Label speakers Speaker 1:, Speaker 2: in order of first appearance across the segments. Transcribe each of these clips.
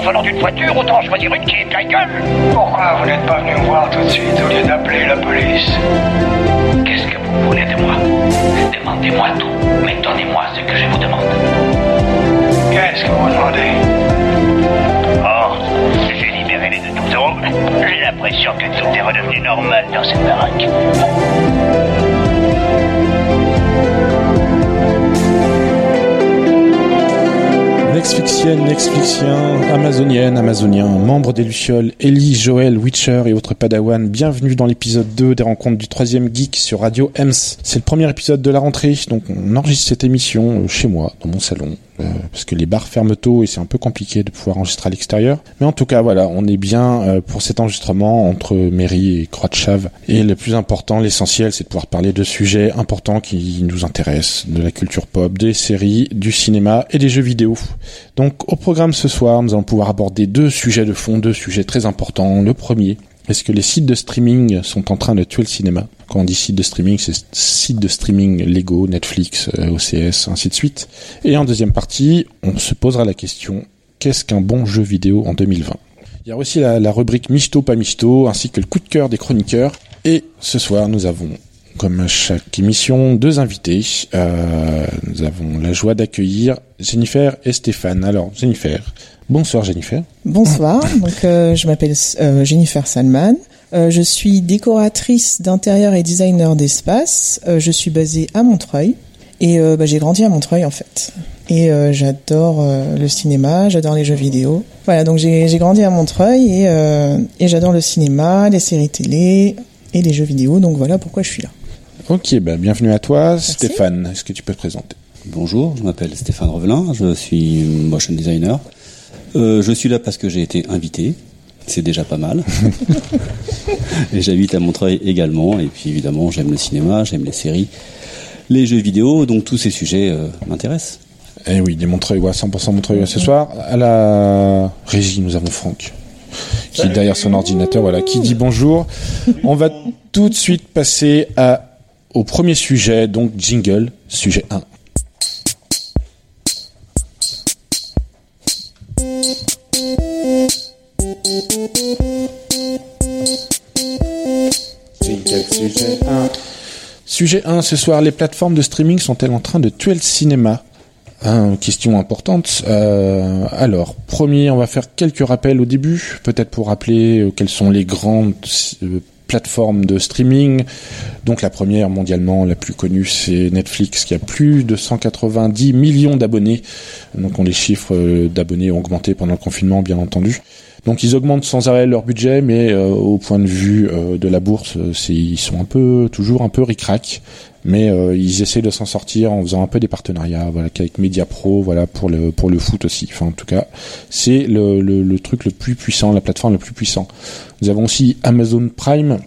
Speaker 1: au volant d'une voiture, autant choisir une qui est de la gueule.
Speaker 2: Pourquoi vous n'êtes pas venu me voir tout de suite au lieu d'appeler la police
Speaker 1: Qu'est-ce que vous voulez de moi? Demandez-moi tout, mais donnez-moi ce que je vous demande.
Speaker 2: Qu'est-ce que vous demandez?
Speaker 1: Oh, j'ai libéré les deux tourtereaux. J'ai l'impression que tout est redevenu normal dans cette baraque.
Speaker 3: Netflixienne, Netflixien, Amazonienne, Amazonien, membre des Lucioles, Ellie, Joël, Witcher et autres Padawan, bienvenue dans l'épisode 2 des rencontres du troisième geek sur Radio Ems. C'est le premier épisode de la rentrée, donc on enregistre cette émission euh, chez moi, dans mon salon, euh, parce que les bars ferment tôt et c'est un peu compliqué de pouvoir enregistrer à l'extérieur. Mais en tout cas, voilà, on est bien euh, pour cet enregistrement entre mairie et croix de chave. Et le plus important, l'essentiel, c'est de pouvoir parler de sujets importants qui nous intéressent, de la culture pop, des séries, du cinéma et des jeux vidéo. Donc au programme ce soir, nous allons pouvoir aborder deux sujets de fond, deux sujets très importants. Le premier, est-ce que les sites de streaming sont en train de tuer le cinéma? Quand on dit site de streaming, c'est site de streaming Lego, Netflix, euh, OCS, ainsi de suite. Et en deuxième partie, on se posera la question, qu'est-ce qu'un bon jeu vidéo en 2020 Il y a aussi la, rubrique Michto pas Michto, ainsi que le coup de cœur des chroniqueurs. Et ce soir, nous avons comme à chaque émission, deux invités. Euh, nous avons la joie d'accueillir Jennifer et Stéphane. Alors, Jennifer. Bonsoir, Jennifer.
Speaker 4: Bonsoir. Donc, euh, je m'appelle euh, Jennifer Salman. Euh, je suis décoratrice d'intérieur et designer d'espace. Euh, je suis basée à Montreuil. Et euh, bah, j'ai grandi à Montreuil, en fait. Et euh, j'adore euh, le cinéma, j'adore les jeux vidéo. Voilà, donc j'ai grandi à Montreuil et, euh, et j'adore le cinéma, les séries télé et les jeux vidéo. Donc voilà pourquoi je suis là.
Speaker 3: Ok, bah, bienvenue à toi. Stéphane, est-ce que tu peux te présenter?
Speaker 5: Bonjour, je m'appelle Stéphane Revelin, je suis motion designer. Euh, je suis là parce que j'ai été invité, c'est déjà pas mal. et j'habite à Montreuil également, et puis évidemment j'aime le cinéma, j'aime les séries, les jeux vidéo, donc tous ces sujets euh, m'intéressent.
Speaker 3: Eh oui, des Montreuil, ouais, 100% Montreuil ce soir. À la régie, nous avons Franck, qui est derrière son ordinateur, voilà, qui dit bonjour. On va tout de suite passer à, au premier sujet, donc jingle, sujet 1. Sujet 1, ce soir, les plateformes de streaming sont-elles en train de tuer le cinéma? Hein, question importante. Euh, alors, premier, on va faire quelques rappels au début, peut-être pour rappeler euh, quelles sont les grandes euh, plateformes de streaming. Donc la première mondialement, la plus connue, c'est Netflix, qui a plus de 190 millions d'abonnés. Donc on les chiffres d'abonnés ont augmenté pendant le confinement, bien entendu. Donc ils augmentent sans arrêt leur budget, mais euh, au point de vue euh, de la bourse, euh, c'est ils sont un peu toujours un peu ric-rac, mais ils essaient de s'en sortir en faisant un peu des partenariats, voilà, qu'avec Mediapro, voilà pour le pour le foot aussi. Enfin en tout cas, c'est le, truc le plus puissant, la plateforme le plus puissant. Nous avons aussi Amazon Prime.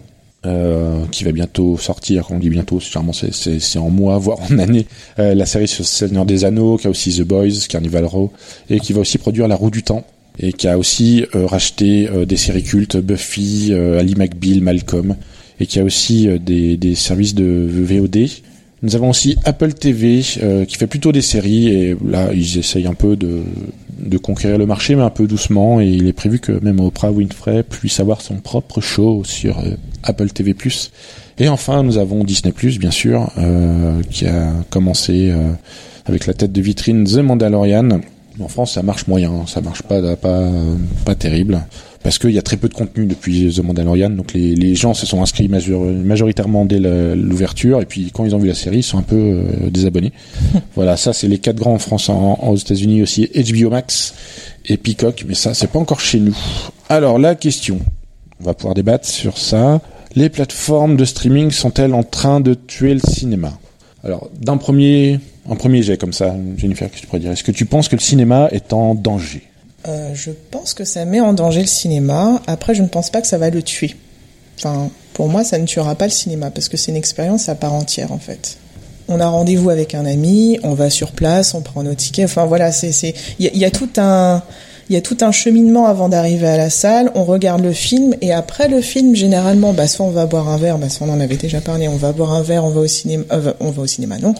Speaker 3: euh, qui va bientôt sortir, quand on dit bientôt, sûrement c'est, c'est, c'est en mois, voire en année, la série sur Seigneur des Anneaux, qui a aussi The Boys, Carnival Row, et qui va aussi produire La Roue du Temps, et qui a aussi euh, racheté euh, des séries cultes, Buffy, euh, Ali McBeal, Malcolm, et qui a aussi des, services de VOD. Nous avons aussi Apple TV qui fait plutôt des séries et là ils essayent un peu de, conquérir le marché mais un peu doucement et il est prévu que même Oprah Winfrey puisse avoir son propre show sur Apple TV+. Et enfin nous avons Disney+, bien sûr, qui a commencé avec la tête de vitrine The Mandalorian. En France, ça marche moyen, ça marche pas pas pas terrible parce qu'il y a très peu de contenu depuis The Mandalorian, donc les, les gens se sont inscrits major- majoritairement dès l'ouverture, et puis quand ils ont vu la série, ils sont un peu euh, désabonnés. voilà, ça c'est les quatre grands en France, en, aux États-Unis aussi, HBO Max et Peacock, mais ça c'est pas encore chez nous. Alors la question, on va pouvoir débattre sur ça. Les plateformes de streaming sont-elles en train de tuer le cinéma? Alors d'un premier, un premier jet comme ça, Jennifer, qu'est-ce que tu pourrais dire? Est-ce que tu penses que le cinéma est en danger?
Speaker 4: Euh, je pense que ça met en danger le cinéma. Après, je ne pense pas que ça va le tuer. Enfin, pour moi, ça ne tuera pas le cinéma parce que c'est une expérience à part entière en fait. On a rendez-vous avec un ami, on va sur place, on prend nos tickets. Enfin voilà, c'est il y a tout un il y a tout un cheminement avant d'arriver à la salle. On regarde le film et après le film, généralement, bah soit on va boire un verre, bah soit on en avait déjà parlé, on va boire un verre, on va au cinéma, euh, on va au cinéma, non,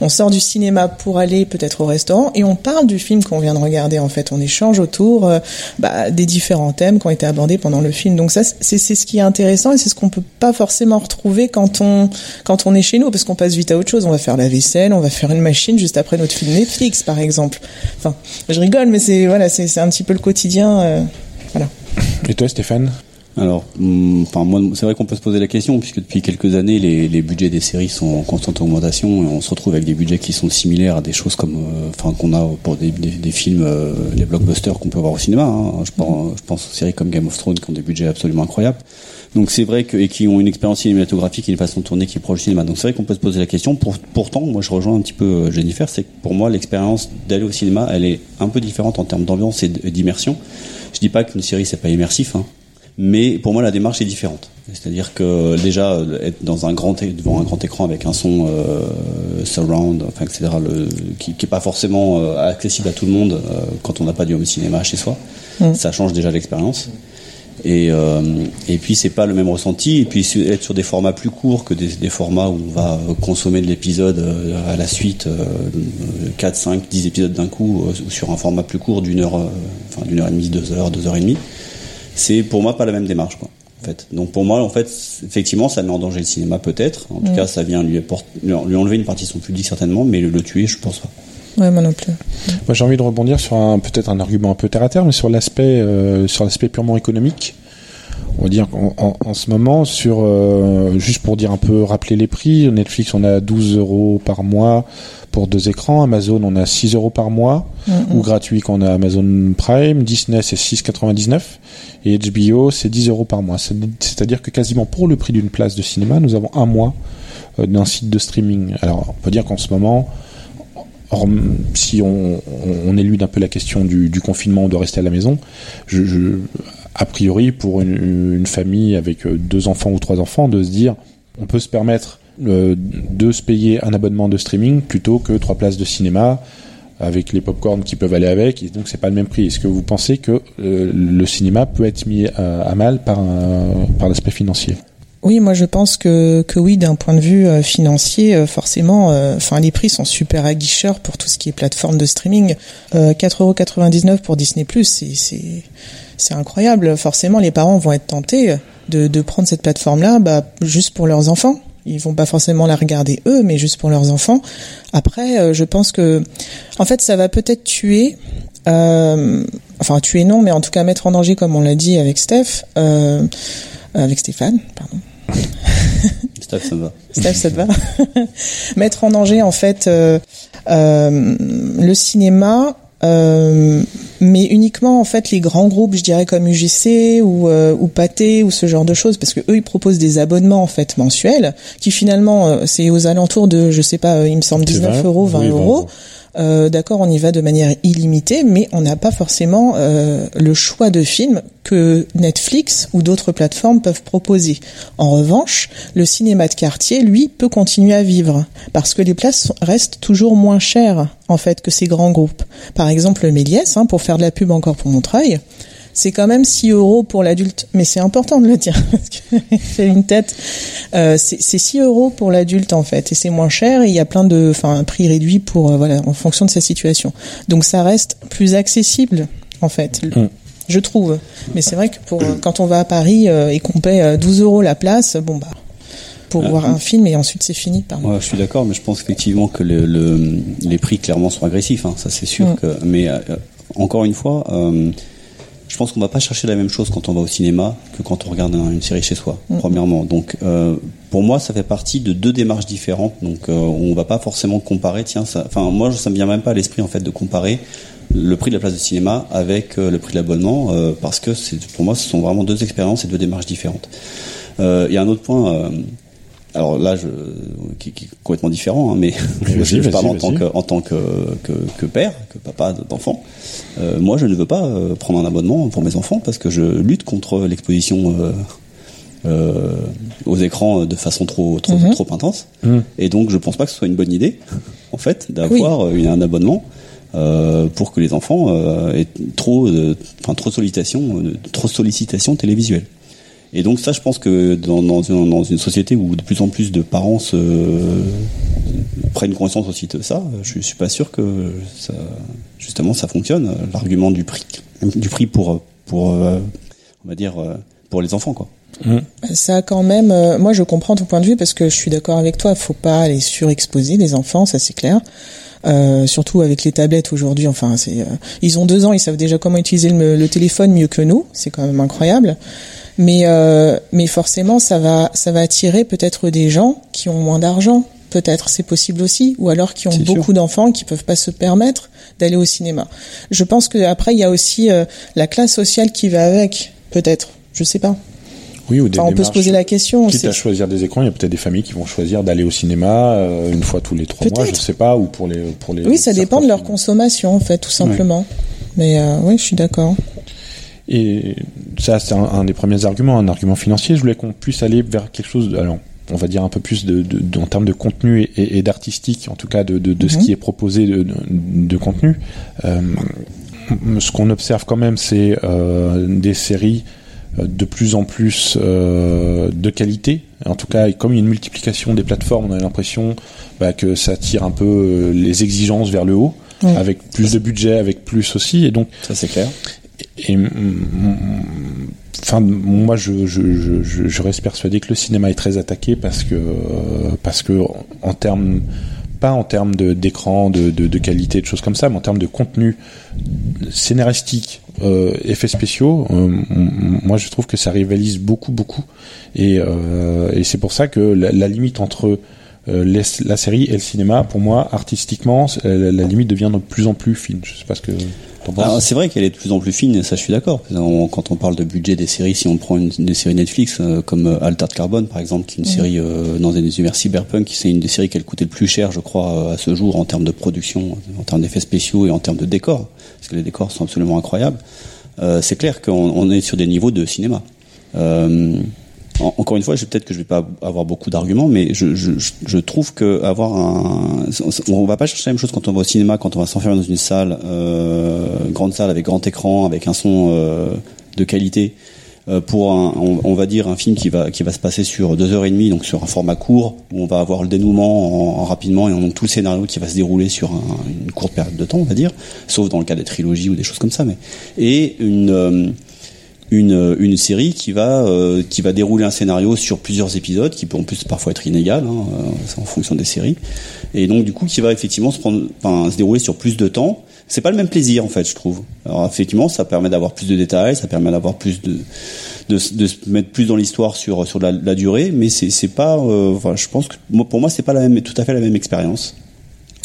Speaker 4: on sort du cinéma pour aller peut-être au restaurant et on parle du film qu'on vient de regarder. En fait, on échange autour euh, bah, des différents thèmes qui ont été abordés pendant le film. Donc ça, c'est ce qui est intéressant et c'est ce qu'on peut pas forcément retrouver quand on quand on est chez nous parce qu'on passe vite à autre chose. On va faire la vaisselle, on va faire une machine juste après notre film Netflix, par exemple. Enfin, je rigole, mais c'est voilà, c'est c'est un petit peu le quotidien. euh, voilà.
Speaker 3: Et toi, Stéphane?
Speaker 5: Alors, hum, c'est vrai qu'on peut se poser la question puisque depuis quelques années, les, budgets des séries sont en constante augmentation et on se retrouve avec des budgets qui sont similaires à des choses comme, euh, enfin, qu'on a pour des, des, des films, euh, les blockbusters qu'on peut voir au cinéma. hein. Je, pense, aux séries comme Game of Thrones qui ont des budgets absolument incroyables. Donc c'est vrai que et qui ont une expérience cinématographique et une façon de tourner qui est proche du cinéma. Donc c'est vrai qu'on peut se poser la question. Pour, pourtant, moi je rejoins un petit peu euh, Jennifer, c'est que pour moi l'expérience d'aller au cinéma, elle est un peu différente en termes d'ambiance et d'immersion. Je dis pas qu'une série c'est pas immersif, hein, mais pour moi la démarche est différente. C'est-à-dire que déjà être dans un grand devant un grand écran avec un son euh, surround, enfin etc. Le, qui, qui est pas forcément euh, accessible à tout le monde euh, quand on n'a pas du home cinéma chez soi,
Speaker 4: Mm.
Speaker 5: ça change déjà l'expérience. Et, euh, et puis c'est pas le même ressenti. Et puis être sur des formats plus courts que des, des formats où on va consommer de l'épisode à la suite, euh, 4, 5, 10 épisodes d'un coup, ou sur un format plus court d'une heure, enfin d'une heure et demie, deux heures, deux heures et demie. C'est pour moi pas la même démarche, quoi. En fait. Donc pour moi, en fait, effectivement, ça met en danger le cinéma peut-être. En tout
Speaker 4: Mm.
Speaker 5: cas, ça vient lui, enlever une partie de son public certainement, mais le, le tuer, je pense pas.
Speaker 4: Ouais, moi non plus.
Speaker 3: Moi, j'ai envie de rebondir sur un peut-être un argument un peu terre à terre, mais sur l'aspect euh, sur l'aspect purement économique. On va dire qu'en en, en ce moment, sur euh, juste pour dire un peu, rappeler les prix. Netflix, on a 12 euros par mois pour deux écrans. Amazon, on a 6 euros par mois
Speaker 4: Mm,
Speaker 3: ou gratuit quand on a Amazon Prime. Disney, c'est 6,99 et HBO, c'est 10 euros par mois. C'est- C'est-à-dire que quasiment pour le prix d'une place de cinéma, nous avons un mois euh, d'un site de streaming. Alors, on peut dire qu'en ce moment, Or, si on, on, on élude un peu la question du, du confinement, de rester à la maison, je, je, a priori, pour une, famille avec euh, deux enfants ou trois enfants, de se dire, on peut se permettre euh, de se payer un abonnement de streaming plutôt que trois places de cinéma avec les popcorn qui peuvent aller avec, et donc c'est pas le même prix. Est-ce que vous pensez que euh, le cinéma peut être mis à, mal par, par l'aspect financier?
Speaker 4: Oui, moi je pense que que oui, d'un point de vue financier, forcément, enfin les prix sont super aguicheurs pour tout ce qui est plateforme de streaming. Euh, 4,99€ pour Disney+, c'est c'est incroyable. Forcément, les parents vont être tentés de de prendre cette plateforme-là, bah juste pour leurs enfants. Ils vont pas forcément la regarder eux, mais juste pour leurs enfants. Après, euh, je pense que, en fait, ça va peut-être tuer. Euh, enfin, tuer non, mais en tout cas mettre en danger, comme on l'a dit avec Steph, euh, avec Stéphane, pardon.
Speaker 5: Steph, ça va.
Speaker 4: Steph, ça va Mettre en danger en fait euh, euh, le cinéma, euh, mais uniquement en fait les grands groupes, je dirais comme UGC ou euh, ou Pathé ou ce genre de choses, parce que eux ils proposent des abonnements en fait mensuels qui finalement euh, c'est aux alentours de je sais pas, euh, il me semble
Speaker 3: C'est
Speaker 4: 19
Speaker 3: 20,
Speaker 4: euros, 20
Speaker 3: oui, 20
Speaker 4: euros.
Speaker 3: euros.
Speaker 4: Euh, D'accord, on y va de manière illimitée, mais on n'a pas forcément euh, le choix de films que Netflix ou d'autres plateformes peuvent proposer. En revanche, le cinéma de quartier, lui, peut continuer à vivre parce que les places restent toujours moins chères en fait que ces grands groupes. Par exemple, le Méliès, hein, pour faire de la pub encore pour Montreuil, c'est quand même 6 euros pour l'adulte, mais c'est important de le dire parce que fait une tête. Euh, c'est c'est 6 euros pour l'adulte en fait, et c'est moins cher. Et il y a plein de, enfin, un prix réduit pour euh, voilà, en fonction de sa situation. Donc ça reste plus accessible en fait,
Speaker 3: Mm.
Speaker 4: je trouve. Mais c'est vrai que pour euh, quand on va à Paris euh, et qu'on paie euh, 12 euros la place, bon bah pour
Speaker 5: Ah,
Speaker 4: voir
Speaker 5: mm.
Speaker 4: un film et ensuite c'est fini.
Speaker 5: Ouais, je suis d'accord, mais je pense effectivement que le, le- les prix clairement sont agressifs. Hein, ça c'est sûr.
Speaker 4: Mm.
Speaker 5: Que, mais euh, encore une fois, euh, je pense qu'on va pas chercher la même chose quand on va au cinéma que quand on regarde un- une série chez soi.
Speaker 4: Mm.
Speaker 5: Premièrement, donc euh, pour moi, ça fait partie de deux démarches différentes. Donc euh, on va pas forcément comparer. Tiens, ça, enfin moi, ça me vient même pas à l'esprit en fait de comparer le prix de la place de cinéma avec euh, le prix de l'abonnement euh, parce que c'est pour moi, ce sont vraiment deux expériences et deux démarches différentes. Euh, Il y a un autre point. Euh, alors là, je, qui, qui est complètement différent, hein, mais je, parle en tant que, en tant que, que, que père, que papa d'enfant. Euh, moi, je ne veux pas euh, prendre un abonnement pour mes enfants parce que je lutte contre l'exposition euh, euh, aux écrans de façon trop, trop,
Speaker 4: Mhm.
Speaker 5: trop intense.
Speaker 3: Mm.
Speaker 5: Et donc, je pense pas que ce soit une bonne idée, en fait, d'avoir euh, un abonnement euh, pour que les enfants euh, aient trop, de, enfin, trop sollicitation, euh, trop sollicitation télévisuelle. Et donc ça, je pense que dans, dans, une, dans une société où de plus en plus de parents se, prennent conscience aussi de ça, je suis pas sûr que ça, justement ça fonctionne. L'argument du prix, du prix pour pour euh, on va dire euh, pour les enfants quoi.
Speaker 4: Ça a quand même. euh, moi, je comprends ton point de vue parce que je suis d'accord avec toi. Il faut pas les surexposer les enfants, ça c'est clair. Euh, surtout avec les tablettes aujourd'hui. Enfin, c'est. euh, ils ont deux ans, ils savent déjà comment utiliser le, le téléphone mieux que nous. C'est quand même incroyable. Mais euh, mais forcément, ça va ça va attirer peut-être des gens qui ont moins d'argent. Peut-être, c'est possible aussi, ou alors qui ont beaucoup d'enfants et qui peuvent pas se permettre d'aller au cinéma. Je pense que après il y a aussi euh, la classe sociale qui va avec, peut-être. Je sais pas.
Speaker 3: Oui, ou des
Speaker 4: Enfin, on peut se poser la question.
Speaker 3: Quitte
Speaker 4: c'est-
Speaker 3: à choisir des écrans, il y a peut-être des familles qui vont choisir d'aller au cinéma euh, une fois tous les trois mois, je
Speaker 4: Peut-être.
Speaker 3: sais pas, ou pour les pour les.
Speaker 4: Oui, ça dépend de leur consommation, en fait, tout simplement. Mais euh, oui, je suis d'accord.
Speaker 3: Et ça, c'est un, un des premiers arguments, un argument financier. Je voulais qu'on puisse aller vers quelque chose, de, alors, on va dire un peu plus de, en termes de contenu et, d'artistique, en tout cas de, ce
Speaker 4: Mhm.
Speaker 3: qui est proposé de, contenu. Euh, ce qu'on observe quand même, c'est euh, des séries de plus en plus euh, de qualité. En tout cas, comme il y a une multiplication des plateformes, on a l'impression bah, que ça tire un peu euh, les exigences vers le haut, avec plus de budget, avec plus aussi. Et donc,
Speaker 5: Ça c'est clair.
Speaker 3: et mm, mm, enfin moi je, je, je, je- je reste persuadé que le cinéma est très attaqué parce que euh, parce que en termes pas en termes d'écran de, de, de qualité de choses comme ça mais en termes de contenu scénaristique euh, effets spéciaux euh, moi je trouve que ça rivalise beaucoup beaucoup. Et, euh, c'est pour ça que la limite entre euh, les- la série et le cinéma pour moi artistiquement c'est- la, la limite devient de plus en plus fine je sais pas ce que t'en penses
Speaker 5: Alors, c'est vrai qu'elle est de plus en plus fine, et ça je suis d'accord. On- Quand on parle de budget des séries, si on prend une, des séries Netflix euh, comme euh, Altered Carbon par exemple, qui est une série euh, dans un univers cyberpunk, qui c'est une des séries qui a coûté le plus cher, je crois, euh, à ce jour en termes de production, en termes d'effets spéciaux et en termes de décors, parce que les décors sont absolument incroyables. Euh, c'est clair qu'on on est sur des niveaux de cinéma. Euh, en- encore une fois, peut-être que je vais pas avoir beaucoup d'arguments, mais je, trouve que avoir un, on va pas chercher la même chose quand on va au cinéma, quand on va s'enfermer dans une salle, euh, grande salle avec grand écran, avec un son euh, de qualité, euh, pour un, on, va dire un film qui va qui va se passer sur deux heures et demie, donc sur un format court, où on va avoir le dénouement en, en rapidement et on tout le scénario qui va se dérouler sur un- une courte période de temps, on va dire, sauf dans le cas des trilogies ou des choses comme ça, mais et une une, une série qui va euh, qui va dérouler un scénario sur plusieurs épisodes qui peut en plus parfois être inégal hein, euh, en fonction des séries. Et donc du coup qui va effectivement se prendre enfin, se dérouler sur plus de temps. C'est pas le même plaisir en fait je trouve. Alors effectivement ça permet d'avoir plus de détails ça permet d'avoir plus de de, de se mettre plus dans l'histoire sur sur la, la durée mais c'est c'est pas euh, enfin je pense que pour moi c'est pas la même tout à fait la même expérience.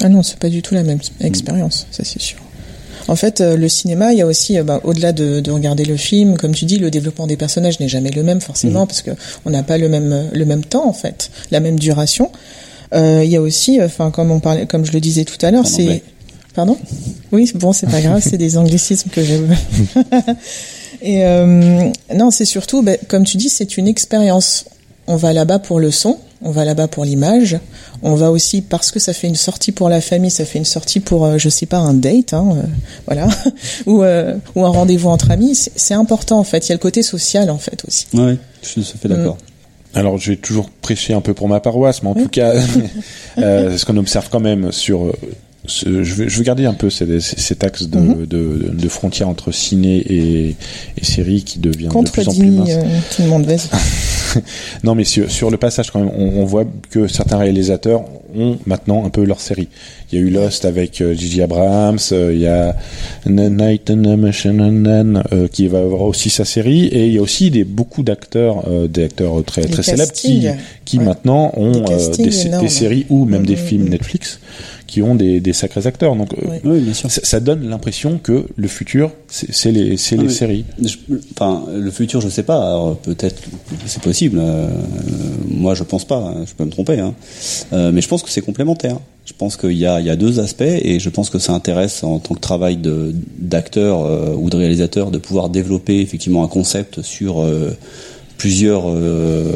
Speaker 4: Ah non, c'est pas du tout la même expérience, ça c'est sûr. En fait, euh, le cinéma, il y a aussi, euh, bah, au-delà de, de regarder le film, comme tu dis, le développement des personnages n'est jamais le même forcément, parce que on n'a pas le même euh, le même temps en fait, la même duration. Euh, il y a aussi, enfin comme on parlait, comme je le disais tout à l'heure, c'est pardon? Oui, bon, c'est pas grave, c'est des anglicismes que j'ai. Et euh, non, c'est surtout, ben, comme tu dis, c'est une expérience. On va là-bas pour le son, on va là-bas pour l'image, on va aussi parce que ça fait une sortie pour la famille, ça fait une sortie pour, euh, je sais pas, un date, hein, euh, voilà, ou, euh, ou un rendez-vous entre amis. C'est important en fait. Il y a le côté social en fait aussi.
Speaker 5: ouais je suis tout à fait d'accord
Speaker 3: Alors, je vais toujours prêcher un peu pour ma paroisse, mais en tout cas, euh, ce qu'on observe quand même sur, ce- je, vais garder un peu cet, cet axe de,
Speaker 4: Mhm.
Speaker 3: de, de frontière entre ciné et, et série qui devient de plus en plus mince.
Speaker 4: euh, tout le monde, vas-y.
Speaker 3: Non, mais sur, sur le passage, quand même, on, on voit que certains réalisateurs ont maintenant un peu leur série. Il y a eu Lost avec euh, Gigi Abrams, euh, il y a Night and a Machine and Then, euh, qui va avoir aussi sa série, et il y a aussi des, beaucoup d'acteurs, euh, des acteurs très, très célèbres qui, qui
Speaker 4: ouais.
Speaker 3: maintenant ont
Speaker 4: Des
Speaker 3: euh, des, séries ou même
Speaker 4: Mm,
Speaker 3: des
Speaker 4: mm,
Speaker 3: films
Speaker 4: mm.
Speaker 3: Netflix qui ont des, des sacrés acteurs. Donc, euh,
Speaker 4: Ouais.
Speaker 5: oui bien sûr
Speaker 3: ça, ça donne l'impression que le futur, c'est les,
Speaker 5: Ah,
Speaker 3: les séries.
Speaker 5: Je- Enfin, le futur, je sais pas. Peut-être, c'est possible. Euh, moi, je pense pas. Je peux me tromper. Hein. Euh, mais je pense que c'est complémentaire. Je pense qu'il y a, il y a deux aspects, et je pense que ça intéresse en tant que travail d'acteur ou de réalisateur de pouvoir développer effectivement un concept sur plusieurs euh,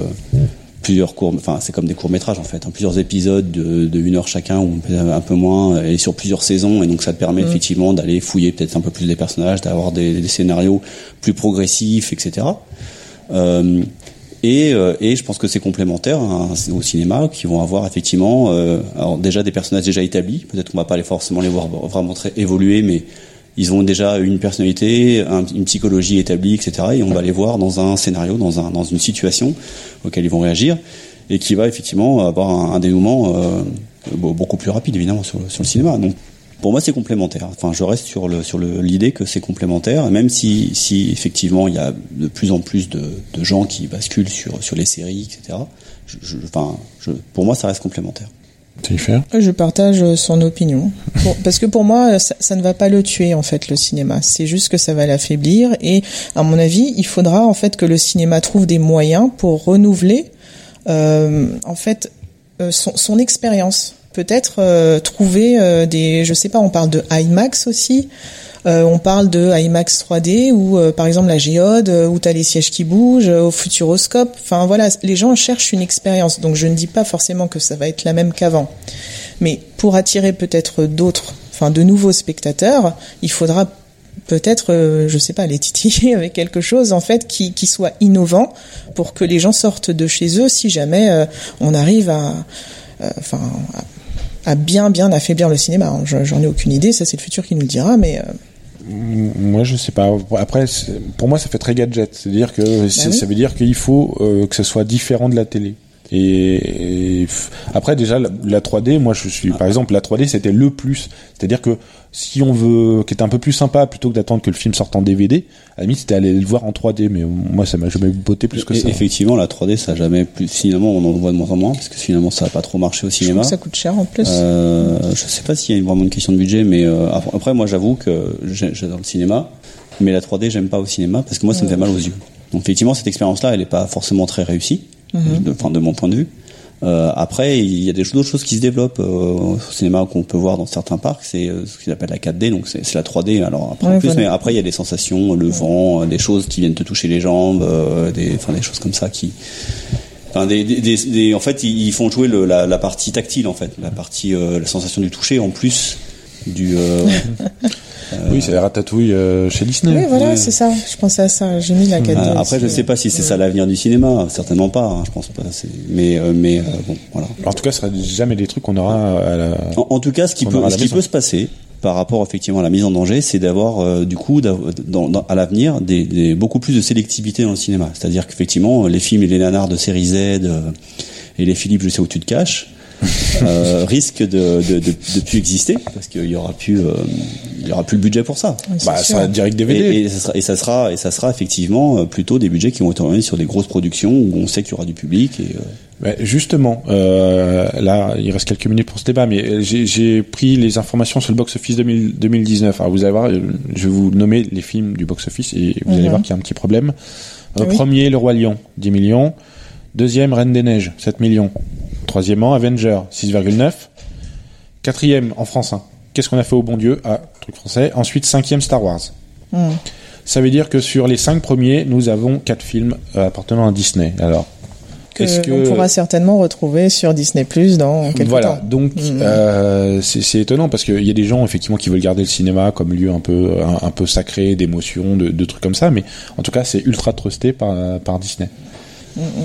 Speaker 5: plusieurs courts, enfin c'est comme des courts métrages en fait, hein, plusieurs épisodes de, de une heure chacun ou un peu moins, et sur plusieurs saisons, et donc ça te permet effectivement d'aller fouiller peut-être un peu plus les personnages, d'avoir des, des scénarios plus progressifs, etc. Euh, et, euh, et je pense que c'est complémentaire hein, au cinéma qui vont avoir effectivement euh, alors déjà des personnages déjà établis peut-être qu'on va pas les forcément les voir vraiment très évoluer mais ils ont déjà une personnalité un- une psychologie établie etc et on va les voir dans un scénario dans un dans une situation auquel ils vont réagir et qui va effectivement avoir un, dénouement euh, be- beaucoup plus rapide évidemment sur, le- cinéma donc pour moi, c'est complémentaire. Enfin, je reste sur l'idée que c'est complémentaire, même si effectivement il y a de plus en plus de, gens qui basculent sur les séries, etc. Pour moi, ça reste complémentaire.
Speaker 4: Je partage euh, son opinion. Parce que pour moi, ça, ne va pas le tuer, en fait, le cinéma. C'est juste que ça va l'affaiblir. Et, à mon avis, il faudra, en fait, que le cinéma trouve des moyens pour renouveler, euh, en fait, euh, son, expérience. Peut-être trouver des, je sais pas, on parle de IMAX aussi. Euh, on parle de IMAX 3D ou euh, par exemple la géode euh, où tu as les sièges qui bougent, euh, au futuroscope. Enfin voilà, les gens cherchent une expérience. Donc je ne dis pas forcément que ça va être la même qu'avant. Mais pour attirer peut-être d'autres, enfin de nouveaux spectateurs, il faudra peut-être, euh, je sais pas, les titiller avec quelque chose en fait qui, qui soit innovant pour que les gens sortent de chez eux si jamais euh, on arrive à, enfin, à, à bien bien affaiblir le cinéma. Je- J'en ai aucune idée, ça c'est le futur qui nous le dira, mais
Speaker 3: Moi, je sais pas. Après, pour moi, ça fait très gadget. C'est-à-dire que
Speaker 4: oui.
Speaker 3: ça veut dire qu'il faut euh, que ce soit différent de la télé. Et, et f- après, déjà, la, la 3D, moi, je suis, par exemple, la 3D, c'était le plus. C'est-à-dire que si on veut, qui est un peu plus sympa, plutôt que d'attendre que le film sorte en DVD, à la limite, c'était aller le voir en 3D. Mais moi, ça m'a jamais botté plus que
Speaker 5: Et
Speaker 3: ça.
Speaker 5: effectivement, la 3D, ça a jamais plus. Finalement, on en voit de moins en moins parce que finalement, ça a pas trop marché au
Speaker 4: je
Speaker 5: cinéma.
Speaker 4: que ça coûte cher en plus.
Speaker 5: Euh, je sais pas s'il y a vraiment une question de budget, mais euh, après, moi, j'avoue que j'adore le cinéma, mais la 3D, j'aime pas au cinéma parce que moi, ça me fait mal aux yeux. Donc, effectivement, cette expérience-là, elle est pas forcément très réussie, de, enfin, de mon point de vue. Euh, après, il y a des d'autres choses qui se développent euh, au cinéma qu'on peut voir dans certains parcs. C'est euh, ce qu'ils appellent la 4D, donc c'est la 3D. Alors après, en plus,
Speaker 4: voilà.
Speaker 5: mais après, il y a des sensations, le vent, euh, des choses qui viennent te toucher les jambes, des, enfin, des choses comme ça qui, Enfin, des, des, des- des- en fait, ils font jouer le, la, la partie tactile, en fait, la partie, la sensation du toucher, en plus du. euh,
Speaker 3: Oui, c'est la ratatouille euh, chez Disney.
Speaker 4: oui, voilà, c'est ça. Je pensais à ça. J'ai mis la 4D.
Speaker 5: euh, après, je
Speaker 4: aussi.
Speaker 5: sais pas si c'est ça l'avenir du cinéma, certainement pas. hein, je pense pas. c'est- Mais, euh, mais euh, bon, voilà.
Speaker 3: En tout cas, ce sera jamais des trucs qu'on aura à la.
Speaker 5: En, en tout cas, ce qui peut, ce qui se passer par rapport effectivement à la mise en danger, c'est d'avoir euh, du coup d'av- dans, dans- à l'avenir des, des- beaucoup plus de sélectivité dans le cinéma. C'est-à-dire qu'effectivement les films et les nanars de série Z euh, et les Philippe, je sais où tu te caches, euh, risquent de, de, de, de plus exister parce qu'il y aura plus euh, il y aura plus le budget pour ça.
Speaker 4: Oui,
Speaker 3: Bah, ça sera direct
Speaker 5: Et,
Speaker 3: DVD.
Speaker 5: et, ça sera, et ça sera et ça sera effectivement euh, plutôt des budgets qui vont être orientés sur des grosses productions où on sait qu'il y aura du public et euh,
Speaker 3: justement, euh, là, il reste quelques minutes pour ce débat, mais j'ai- pris les informations sur le box-office 2000 2019. Alors vous allez voir, je vais vous nommer les films du box-office et vous allez
Speaker 4: Mhm.
Speaker 3: voir qu'il y a un petit problème. Euh,
Speaker 4: oui.
Speaker 3: Premier, Le Roi Lion, 10 millions. Deuxième, Reine des Neiges, 7 millions. Troisièmement, Avenger, 6,9. Quatrième, en France, hein. Qu'est-ce qu'on a fait au bon Dieu? Ah, truc français. Ensuite, cinquième, Star Wars.
Speaker 4: Hmm.
Speaker 3: Ça veut dire que sur les cinq premiers, nous avons quatre films euh, appartenant à Disney. Alors,
Speaker 4: que
Speaker 3: est-ce que
Speaker 4: on pourra certainement retrouver sur Disney Plus dans quelques
Speaker 3: voilà,
Speaker 4: temps.
Speaker 3: donc
Speaker 4: Mhm.
Speaker 3: euh, c'est c'est étonnant parce qu'il y a des gens effectivement qui veulent garder le cinéma comme lieu un peu un, un peu sacré d'émotion, de, de trucs comme ça, mais en tout cas c'est ultra trusté par par Disney.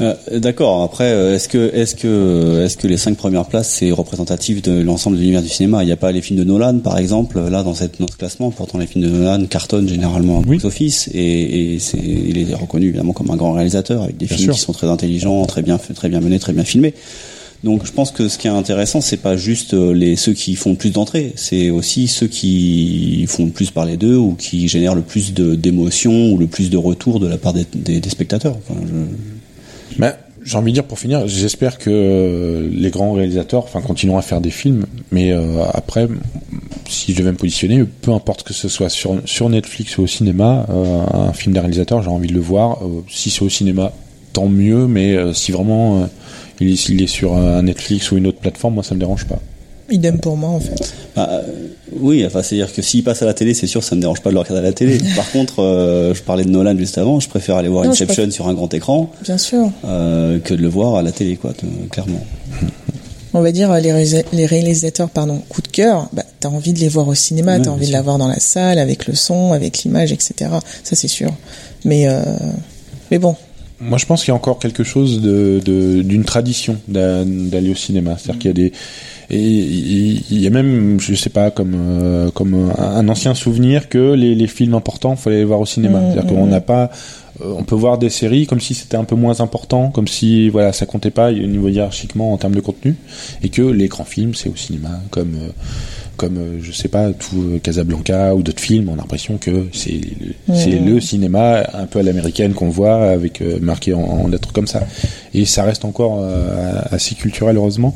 Speaker 5: Euh, D'accord. Après, euh, est-ce que est-ce que est-ce que les cinq premières places c'est représentatif de l'ensemble de l'univers du cinéma? Il n'y a pas les films de Nolan, par exemple, là dans cette notre classement. Pourtant, les films de Nolan cartonnent généralement au
Speaker 3: Oui.
Speaker 5: box-office et, et c'est il est reconnu évidemment comme un grand réalisateur avec des
Speaker 3: Bien
Speaker 5: films
Speaker 3: sûr.
Speaker 5: qui sont très intelligents, très bien très bien menés, très bien filmés. Donc, je pense que ce qui est intéressant, c'est pas juste euh, les ceux qui font le plus d'entrées, c'est aussi ceux qui font le plus parler d'eux ou qui génèrent le plus de d'émotions ou le plus de retours de la part des, des, des spectateurs. Enfin, je-
Speaker 3: Mais j'ai envie de dire pour finir, j'espère que euh, les grands réalisateurs, enfin, continueront à faire des films, mais euh, après, si je devais me positionner, peu importe que ce soit sur sur Netflix ou au cinéma, euh, un film d'un réalisateur, j'ai envie de le voir. Euh, si c'est au cinéma, tant mieux, mais euh, si vraiment euh, il, est, il est sur un Netflix ou une autre plateforme, moi ça me dérange pas.
Speaker 4: Idem pour moi en fait.
Speaker 5: Bah, euh, oui, enfin, c'est-à-dire que s'il passe à la télé, c'est sûr, ça me dérange pas de le regarder à la télé. Par contre, euh, je parlais de Nolan juste avant, je préfère aller voir
Speaker 4: Non, je
Speaker 5: Inception
Speaker 4: préfère-
Speaker 5: sur un grand écran
Speaker 4: Bien sûr.
Speaker 5: euh, que de le voir à la télé, quoi, clairement.
Speaker 4: On va dire les, réalisa- les réalisateurs, pardon, coup de cœur. Bah, t'as envie de les voir au cinéma,
Speaker 5: Ouais,
Speaker 4: t'as envie de
Speaker 5: sûr.
Speaker 4: l'avoir dans la salle avec le son, avec l'image, etc. Ça c'est sûr. Mais euh, mais bon,
Speaker 3: Moi, je pense qu'il y a encore quelque chose de de- d'une tradition d'a- d'aller au cinéma. C'est-à-dire qu'il y a des et il il y a même, je sais pas, comme euh, comme un, ancien souvenir que les, les films importants, fallait les voir au cinéma.
Speaker 4: Mm,
Speaker 3: C'est-à-dire
Speaker 4: mm.
Speaker 3: qu'on n'a pas, euh, on peut voir des séries comme si c'était un peu moins important, comme si voilà, ça comptait pas au niveau hiérarchiquement en termes de contenu, et que les grands films, c'est au cinéma, comme euh, comme euh, je sais pas tout euh, Casablanca ou d'autres films, on a l'impression que c'est le- c'est le cinéma un peu à l'américaine qu'on voit avec euh, marqué en, en lettres comme ça. Et ça reste encore euh, assez culturel heureusement.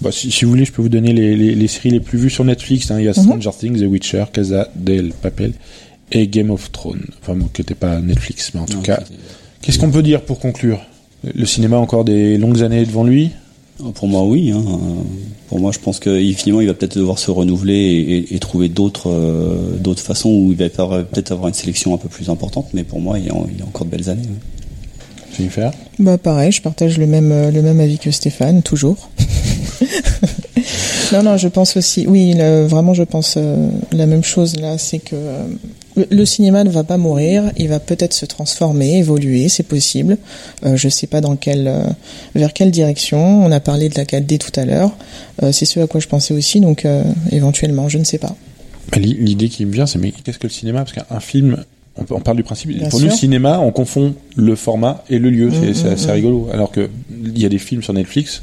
Speaker 3: Bah, si, si vous voulez, je peux vous donner les, les, les séries les plus vues sur Netflix. hein. Il y a Stranger Things, The Witcher, Casa del Papel et Game of Thrones. Enfin, bon, qui n'était pas Netflix, mais en tout
Speaker 5: Non,
Speaker 3: cas,
Speaker 5: c'était-
Speaker 3: qu'est-ce qu'on peut dire pour conclure? Le cinéma a encore des longues années devant lui?
Speaker 5: Pour moi, oui. Hein. Pour moi, je pense que il- finalement, il va peut-être devoir se renouveler et, et- et trouver d'autres euh, d'autres façons où il va avoir- peut-être avoir une sélection un peu plus importante. Mais pour moi, il y a, il y a encore de belles années. oui.
Speaker 3: Jennifer?
Speaker 4: Bah pareil, je partage le même euh, le même avis que Stéphane, toujours. non non, je pense aussi. Oui, vraiment, je pense euh, la même chose là, c'est que euh, le, cinéma ne va pas mourir, il va peut-être se transformer, évoluer, c'est possible. Euh, je sais pas dans quelle euh, vers quelle direction. On a parlé de la 4D tout à l'heure. Euh, c'est ce à quoi je pensais aussi, donc éventuellement, je ne sais pas.
Speaker 3: Bah, l'i- L'idée qui me vient, c'est mais qu'est-ce que le cinéma? Parce qu'un film, on, parle du principe.
Speaker 4: Bien
Speaker 3: pour nous, le cinéma, on confond le format et le lieu. C'est
Speaker 4: Mm,
Speaker 3: c'est
Speaker 4: mm,
Speaker 3: assez
Speaker 4: mm.
Speaker 3: rigolo. Alors que il y a des films sur Netflix.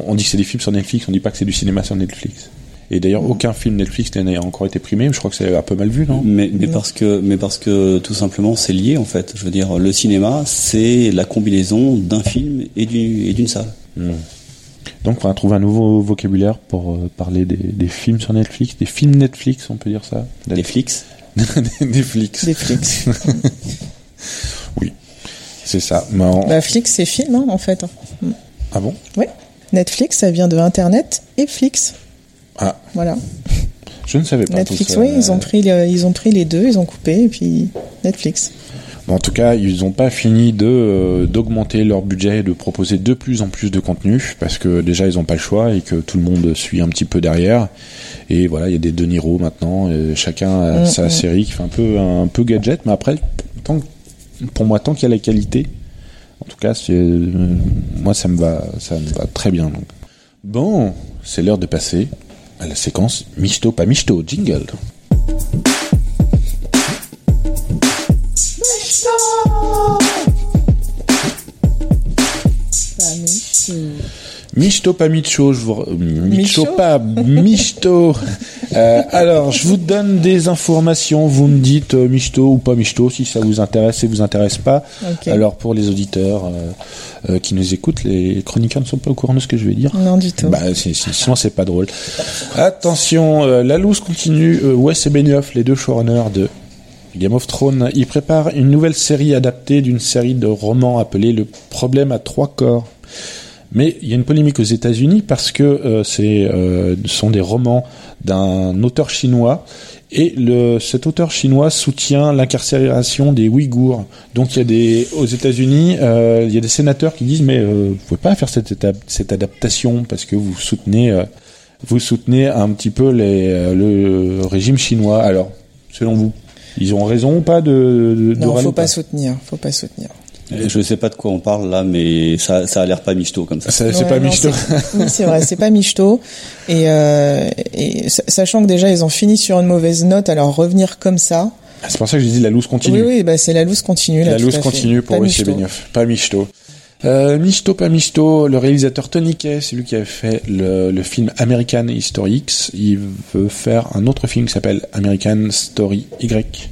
Speaker 3: On dit que c'est des films sur Netflix. On dit pas que c'est du cinéma sur Netflix. Et d'ailleurs, aucun film Netflix n'a encore été primé. Je crois que c'est un peu mal vu, non?
Speaker 5: Mais, mais parce que, mais parce que tout simplement, c'est lié en fait. Je veux dire, le cinéma, c'est la combinaison d'un film et du- et d'une salle.
Speaker 3: Mm. Donc, on va trouver un nouveau vocabulaire pour euh, parler des, des films sur Netflix, des films Netflix, on peut dire ça?
Speaker 5: Les flics.
Speaker 3: des flics.
Speaker 4: Des Flix.
Speaker 3: C'est ça. Mais en-
Speaker 4: bah Flix, c'est film hein, en fait.
Speaker 3: Ah bon?
Speaker 4: Oui. Netflix, ça vient de Internet et Flix.
Speaker 3: Ah,
Speaker 4: Voilà.
Speaker 3: je ne savais pas.
Speaker 4: Netflix,
Speaker 3: tout ça.
Speaker 4: oui, ils ont pris, ils ont pris les deux, ils ont coupé et puis Netflix.
Speaker 3: En tout cas, ils n'ont pas fini de euh, d'augmenter leur budget et de proposer de plus en plus de contenu parce que déjà ils n'ont pas le choix et que tout le monde suit un petit peu derrière. Et voilà, il y a des De Niro maintenant. et chacun a
Speaker 4: Mm,
Speaker 3: sa
Speaker 4: mm.
Speaker 3: série qui fait un peu un peu gadget, mais après, tant pour moi, tant qu'il y a la qualité, en tout cas, c'est euh, moi ça me va, ça me va très bien. Donc. Bon, c'est l'heure de passer à la séquence Michto pas Michto, jingle. Michto pas Micho, je vous... euh, Micho pas Michto. Euh, alors, je vous donne des informations. Vous me dites euh, Michto ou pas Michto, si ça vous intéresse et vous intéresse pas. Alors, pour les auditeurs euh, euh, qui nous écoutent, les chroniqueurs ne sont pas au courant de ce que je vais dire.
Speaker 4: Non du tout.
Speaker 3: Bah, c'est- sinon c'est pas drôle. Attention, euh, la loose continue. Euh, Wes et Benioff, les deux showrunners de Game of Thrones, ils préparent une nouvelle série adaptée d'une série de romans appelée Le problème à trois corps. Mais il y a une polémique aux États-Unis parce que euh, euh, ce sont des romans d'un auteur chinois et cet auteur chinois soutient l'incarcération des Ouïghours. Donc il y a des aux États-Unis, euh, il y a des sénateurs qui disent mais euh, vous pouvez pas faire cette, adaptation parce que vous soutenez un petit peu le régime chinois. Alors selon vous, ils ont raison ou pas de, de, de
Speaker 4: non, faut pas soutenir, faut pas soutenir.
Speaker 5: Et Je sais pas de quoi on parle là, mais ça, ça a l'air pas michto comme ça.
Speaker 3: Ça, C'est
Speaker 4: Ouais,
Speaker 3: pas
Speaker 4: non,
Speaker 3: Michto.
Speaker 4: c'est- vrai, c'est pas michto. Et, euh, et sa- sachant que déjà ils ont fini sur une mauvaise note, alors revenir comme ça.
Speaker 3: C'est pour ça que j'ai dit la loose continue.
Speaker 4: Oui, oui, bah c'est la loose continue. Là,
Speaker 3: La loose continue pour
Speaker 4: Pas michto.
Speaker 3: Benioff. Pas Michto. Euh, Michto, pas Michto, le réalisateur Tony Kay, c'est lui qui a fait le, le film American History X. Il veut faire un autre film qui s'appelle American Story Y,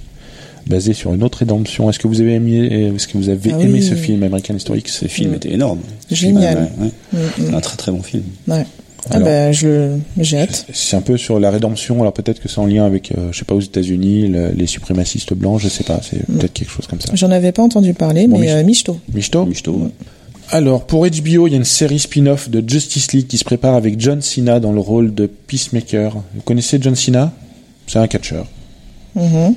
Speaker 3: basé sur une autre rédemption. Est-ce que vous avez aimé, est-ce que vous avez
Speaker 4: Ah
Speaker 3: aimé
Speaker 4: oui.
Speaker 3: ce film American History X?
Speaker 5: Ce film était énorme.
Speaker 4: Génial.
Speaker 5: Ouais, ouais.
Speaker 4: Mm, mm.
Speaker 5: C'est un très très bon film.
Speaker 4: Ouais. Ah
Speaker 3: Alors.
Speaker 4: bah je j'ai hâte.
Speaker 3: C'est un peu sur la rédemption. Alors peut-être que c'est en lien avec, euh, je sais pas, aux États-Unis, le- les suprémacistes blancs. Je sais pas. C'est peut-être quelque chose comme ça.
Speaker 4: J'en avais pas entendu parler,
Speaker 3: Bon,
Speaker 4: mais euh, michto.
Speaker 3: Michto.
Speaker 5: Michto. ouais.
Speaker 3: Alors, pour HBO, il y a une série spin-off de Justice League qui se prépare avec John Cena dans le rôle de Peacemaker. Vous connaissez John Cena? C'est un catcheur.
Speaker 4: Mhm.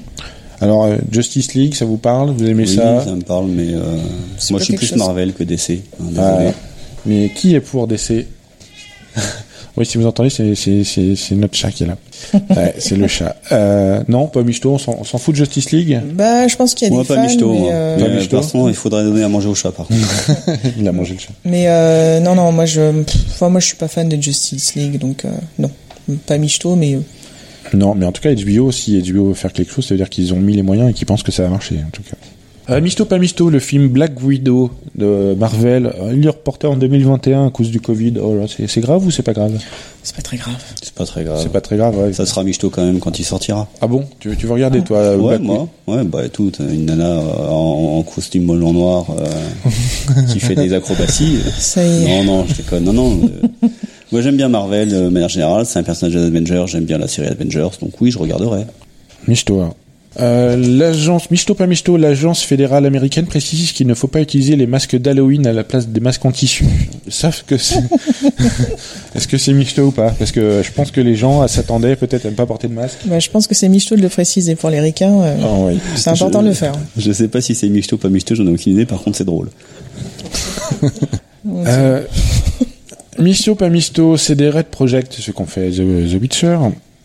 Speaker 3: Alors, euh, Justice League, ça vous parle? Vous aimez
Speaker 5: Oui,
Speaker 3: ça?
Speaker 5: ça me parle, mais euh, moi je suis plus
Speaker 4: chose.
Speaker 5: Marvel que DC. hein,
Speaker 3: Ah,
Speaker 5: désolé.
Speaker 3: Mais qui est pour DC Oui, si vous entendez, c'est, notre chat qui est là. Ouais, c'est le chat. Euh, non, pas Michto, on s'en, fout de Justice League
Speaker 4: Bah, je pense qu'il y a
Speaker 5: Moi,
Speaker 4: des
Speaker 5: pas
Speaker 4: fans,
Speaker 5: michto.
Speaker 4: mais,
Speaker 5: moi.
Speaker 4: euh,
Speaker 5: Mais,
Speaker 3: Pas michto.
Speaker 5: par contre, il faudrait donner à manger au chat, par contre.
Speaker 3: Il a mangé le chat.
Speaker 4: mais euh, non, non, moi je, pff, enfin, moi je suis pas fan de Justice League, donc euh, non, pas michto, mais
Speaker 3: Non, mais en tout cas, HBO, si HBO veut faire quelque chose, ça veut dire qu'ils ont mis les moyens et qu'ils pensent que ça va marcher, en tout cas. Euh, Misto pas Misto, le film Black Widow de Marvel, euh, il est reporté en 2021 à cause du Covid. Oh là, c'est, c'est grave ou c'est pas grave
Speaker 4: c'est pas très grave.
Speaker 5: C'est pas très grave.
Speaker 3: C'est pas très grave, ouais.
Speaker 5: Ça sera michto quand même quand il sortira.
Speaker 3: Ah bon? Tu, tu veux regarder, toi
Speaker 5: Ouais,
Speaker 3: Black
Speaker 5: moi. Ouais, bah et tout. Une nana euh, en, en costume blanc noir euh, qui fait des acrobaties.
Speaker 4: Ça y est.
Speaker 5: Non, non, je déconne. Non, non. euh, moi, j'aime bien Marvel de manière générale. C'est un personnage d'Avengers. J'aime bien la série Avengers. Donc oui, je regarderai.
Speaker 3: Misto. Euh, l'agence Misto pas Misto, l'agence fédérale américaine précise qu'il ne faut pas utiliser les masques d'Halloween à la place des masques en tissu. Savent que c'est. Est-ce que c'est Misto ou pas? Parce que je pense que les gens s'attendaient peut-être à ne pas porter de masque.
Speaker 4: Bah, je pense que c'est michto de le préciser pour les ricains. euh,
Speaker 3: Ah oui.
Speaker 4: c'est important
Speaker 5: Je-
Speaker 4: de le faire.
Speaker 5: Je sais pas si c'est michto ou pas michto. J'en ai aucune idée. Par contre, c'est drôle.
Speaker 3: Euh, Misto pas Misto, c'est des Red Project, ce qu'on fait The, The Witcher.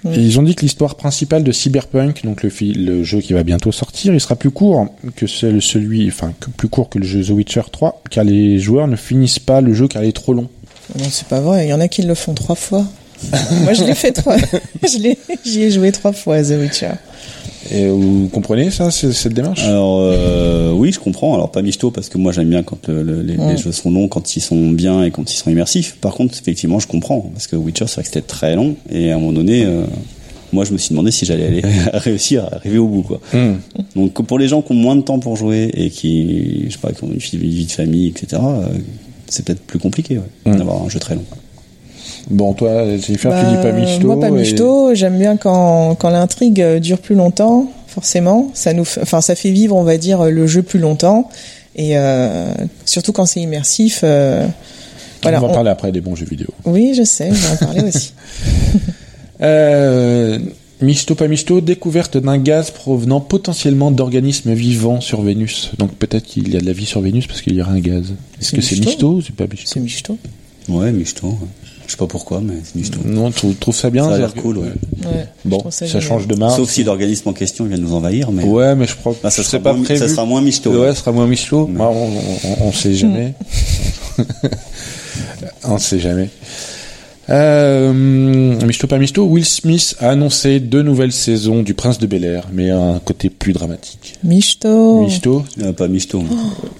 Speaker 3: Ils ont dit que l'histoire principale de Cyberpunk, donc le, le jeu qui va bientôt sortir, il sera plus court que celui, enfin plus court que le jeu The Witcher 3, car les joueurs ne finissent pas le jeu car il est trop long.
Speaker 4: Non, c'est pas vrai. Il y en a qui le font trois fois. Moi, je l'ai fait trois. j'y ai joué trois fois The Witcher.
Speaker 3: Et vous comprenez ça, cette démarche?
Speaker 5: Alors euh, oui, je comprends. Alors pas michto parce que moi j'aime bien quand le- le- les,
Speaker 4: Ouais.
Speaker 5: les jeux sont longs, quand ils sont bien et quand ils sont immersifs. Par contre, effectivement, je comprends parce que Witcher c'est vrai que c'était très long et à un moment donné, euh, moi je me suis demandé si j'allais aller réussir à arriver au bout quoi.
Speaker 3: Hmm.
Speaker 5: Donc pour les gens qui ont moins de temps pour jouer et qui, je sais pas, qui ont une vie vie de famille, etc. euh, c'est peut-être plus compliqué ouais,
Speaker 3: Mm.
Speaker 5: d'avoir un jeu très long.
Speaker 3: Bon, toi, Jennifer, tu dis pas
Speaker 4: Bah,
Speaker 3: Misto.
Speaker 4: Moi, pas
Speaker 3: et-
Speaker 4: michto. J'aime bien quand, quand l'intrigue euh, dure plus longtemps, forcément. Ça nous, fait- enfin, ça fait vivre, on va dire, le jeu plus longtemps. Et euh, surtout quand c'est immersif. euh, voilà.
Speaker 3: on va
Speaker 4: on-
Speaker 3: parler après des bons jeux vidéo.
Speaker 4: Oui, je sais, je vais en parler aussi.
Speaker 3: Euh, Misto pas Misto, découverte d'un gaz provenant potentiellement d'organismes vivants sur Vénus. Donc peut-être qu'il y a de la vie sur Vénus parce qu'il y aura un gaz. Est-ce
Speaker 4: C'est
Speaker 3: que c'est
Speaker 4: Misto
Speaker 3: Misto ou c'est pas Misto?
Speaker 4: C'est michto.
Speaker 5: Ouais, michto. Je sais pas pourquoi, mais c'est michto.
Speaker 3: Non, tu trouves ça bien
Speaker 5: Ça a l'air
Speaker 3: que-
Speaker 5: cool, ouais.
Speaker 3: Bon, ça, change de marque.
Speaker 5: Sauf si l'organisme en question vient de nous envahir, mais
Speaker 3: Ouais, mais je crois
Speaker 5: Ah, ça
Speaker 3: je
Speaker 5: sera
Speaker 3: pas
Speaker 5: moins-
Speaker 3: prévu.
Speaker 5: ça sera moins misto.
Speaker 3: Ouais, ça sera moins Misto.
Speaker 5: Mais-
Speaker 3: Bah, on, on, on sait jamais. on sait jamais. Euh, Misto pas Misto, Will Smith a annoncé deux nouvelles saisons du Prince de Bel Air, mais un côté plus dramatique.
Speaker 4: Michto.
Speaker 3: Misto,
Speaker 5: Euh, pas michto.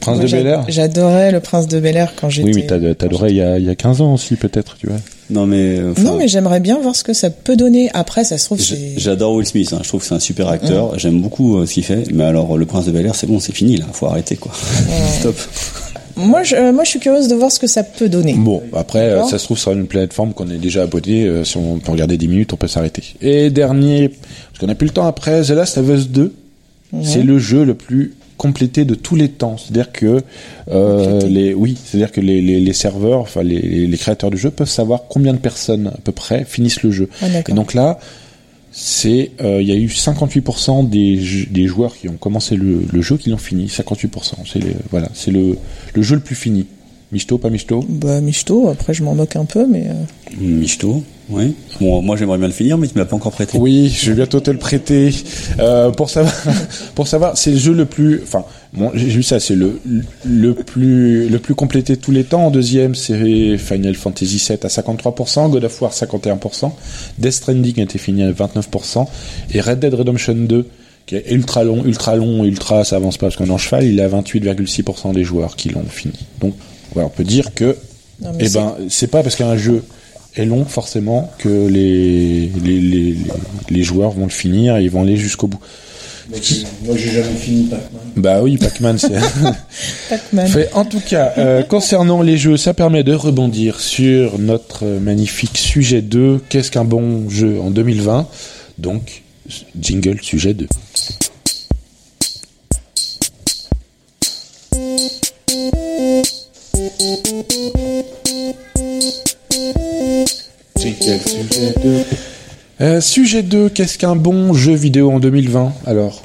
Speaker 3: Prince
Speaker 4: Moi,
Speaker 3: de Bel Air
Speaker 4: J'adorais le prince de Bel Air quand j'étais.
Speaker 3: Oui, mais t'as- t'adorais il y a, il y a 15 ans aussi, peut-être, tu vois.
Speaker 5: Non mais enfin,
Speaker 4: Non, mais j'aimerais bien voir ce que ça peut donner. Après, ça se trouve,
Speaker 5: j'adore Will Smith. hein. Je trouve que c'est un super acteur. J'aime beaucoup euh, ce qu'il fait. Mais alors le Prince de Bel Air, c'est bon, c'est fini là. Faut arrêter quoi. Stop.
Speaker 4: Moi, je, euh, moi, je suis curieuse de voir ce que ça peut donner.
Speaker 3: Bon, après, euh, ça se trouve sur une plateforme qu'on est déjà abonné. euh, si on peut regarder 10 minutes, on peut s'arrêter. Et dernier, parce qu'on a plus le temps après, The Last of Us 2, c'est le jeu le plus complété de tous les temps. C'est-à-dire que euh, les, oui, c'est-à-dire que les, les, les serveurs, enfin les, les créateurs du jeu peuvent savoir combien de personnes à peu près finissent le jeu.
Speaker 4: Ah,
Speaker 3: Et donc là, c'est, euh, il y a eu 58% des, des joueurs qui ont commencé le, le jeu qui l'ont fini. 58%. C'est le, voilà, c'est le, le jeu le plus fini. Misto, pas Misto?
Speaker 4: Bah, Michto, après, je m'en moque un peu, mais. euh,
Speaker 5: Michto. Oui. Bon, moi j'aimerais bien le finir, mais tu me l'as pas encore prêté.
Speaker 3: Oui, je vais bientôt te le prêter. Euh, pour savoir, pour savoir, c'est le jeu le plus, enfin, bon, j'ai vu ça, c'est le le plus le plus complété de tous les temps. En deuxième, c'est Final Fantasy VII à 53%, God of War 51%, Death Stranding a été fini à 29%, et Red Dead Redemption 2 qui est ultra long, ultra long, ultra, ça avance pas parce qu'on est en cheval, il est à 28,6% des joueurs qui l'ont fini. Donc, voilà, on peut dire que
Speaker 4: non,
Speaker 3: eh ben, c'est pas parce qu'un jeu est long forcément que les, les, les, les- les joueurs vont le finir et ils vont aller jusqu'au bout.
Speaker 6: Moi, j'ai jamais fini Pac-Man.
Speaker 3: Bah oui, Pac-Man, c'est.
Speaker 4: Pac-Man.
Speaker 3: En tout cas, euh, concernant les jeux, ça permet de rebondir sur notre magnifique sujet 2. Qu'est-ce qu'un bon jeu en 2020 Donc, jingle sujet 2. Jingle sujet 2. Euh, sujet 2, qu'est-ce qu'un bon jeu vidéo en 2020 Alors,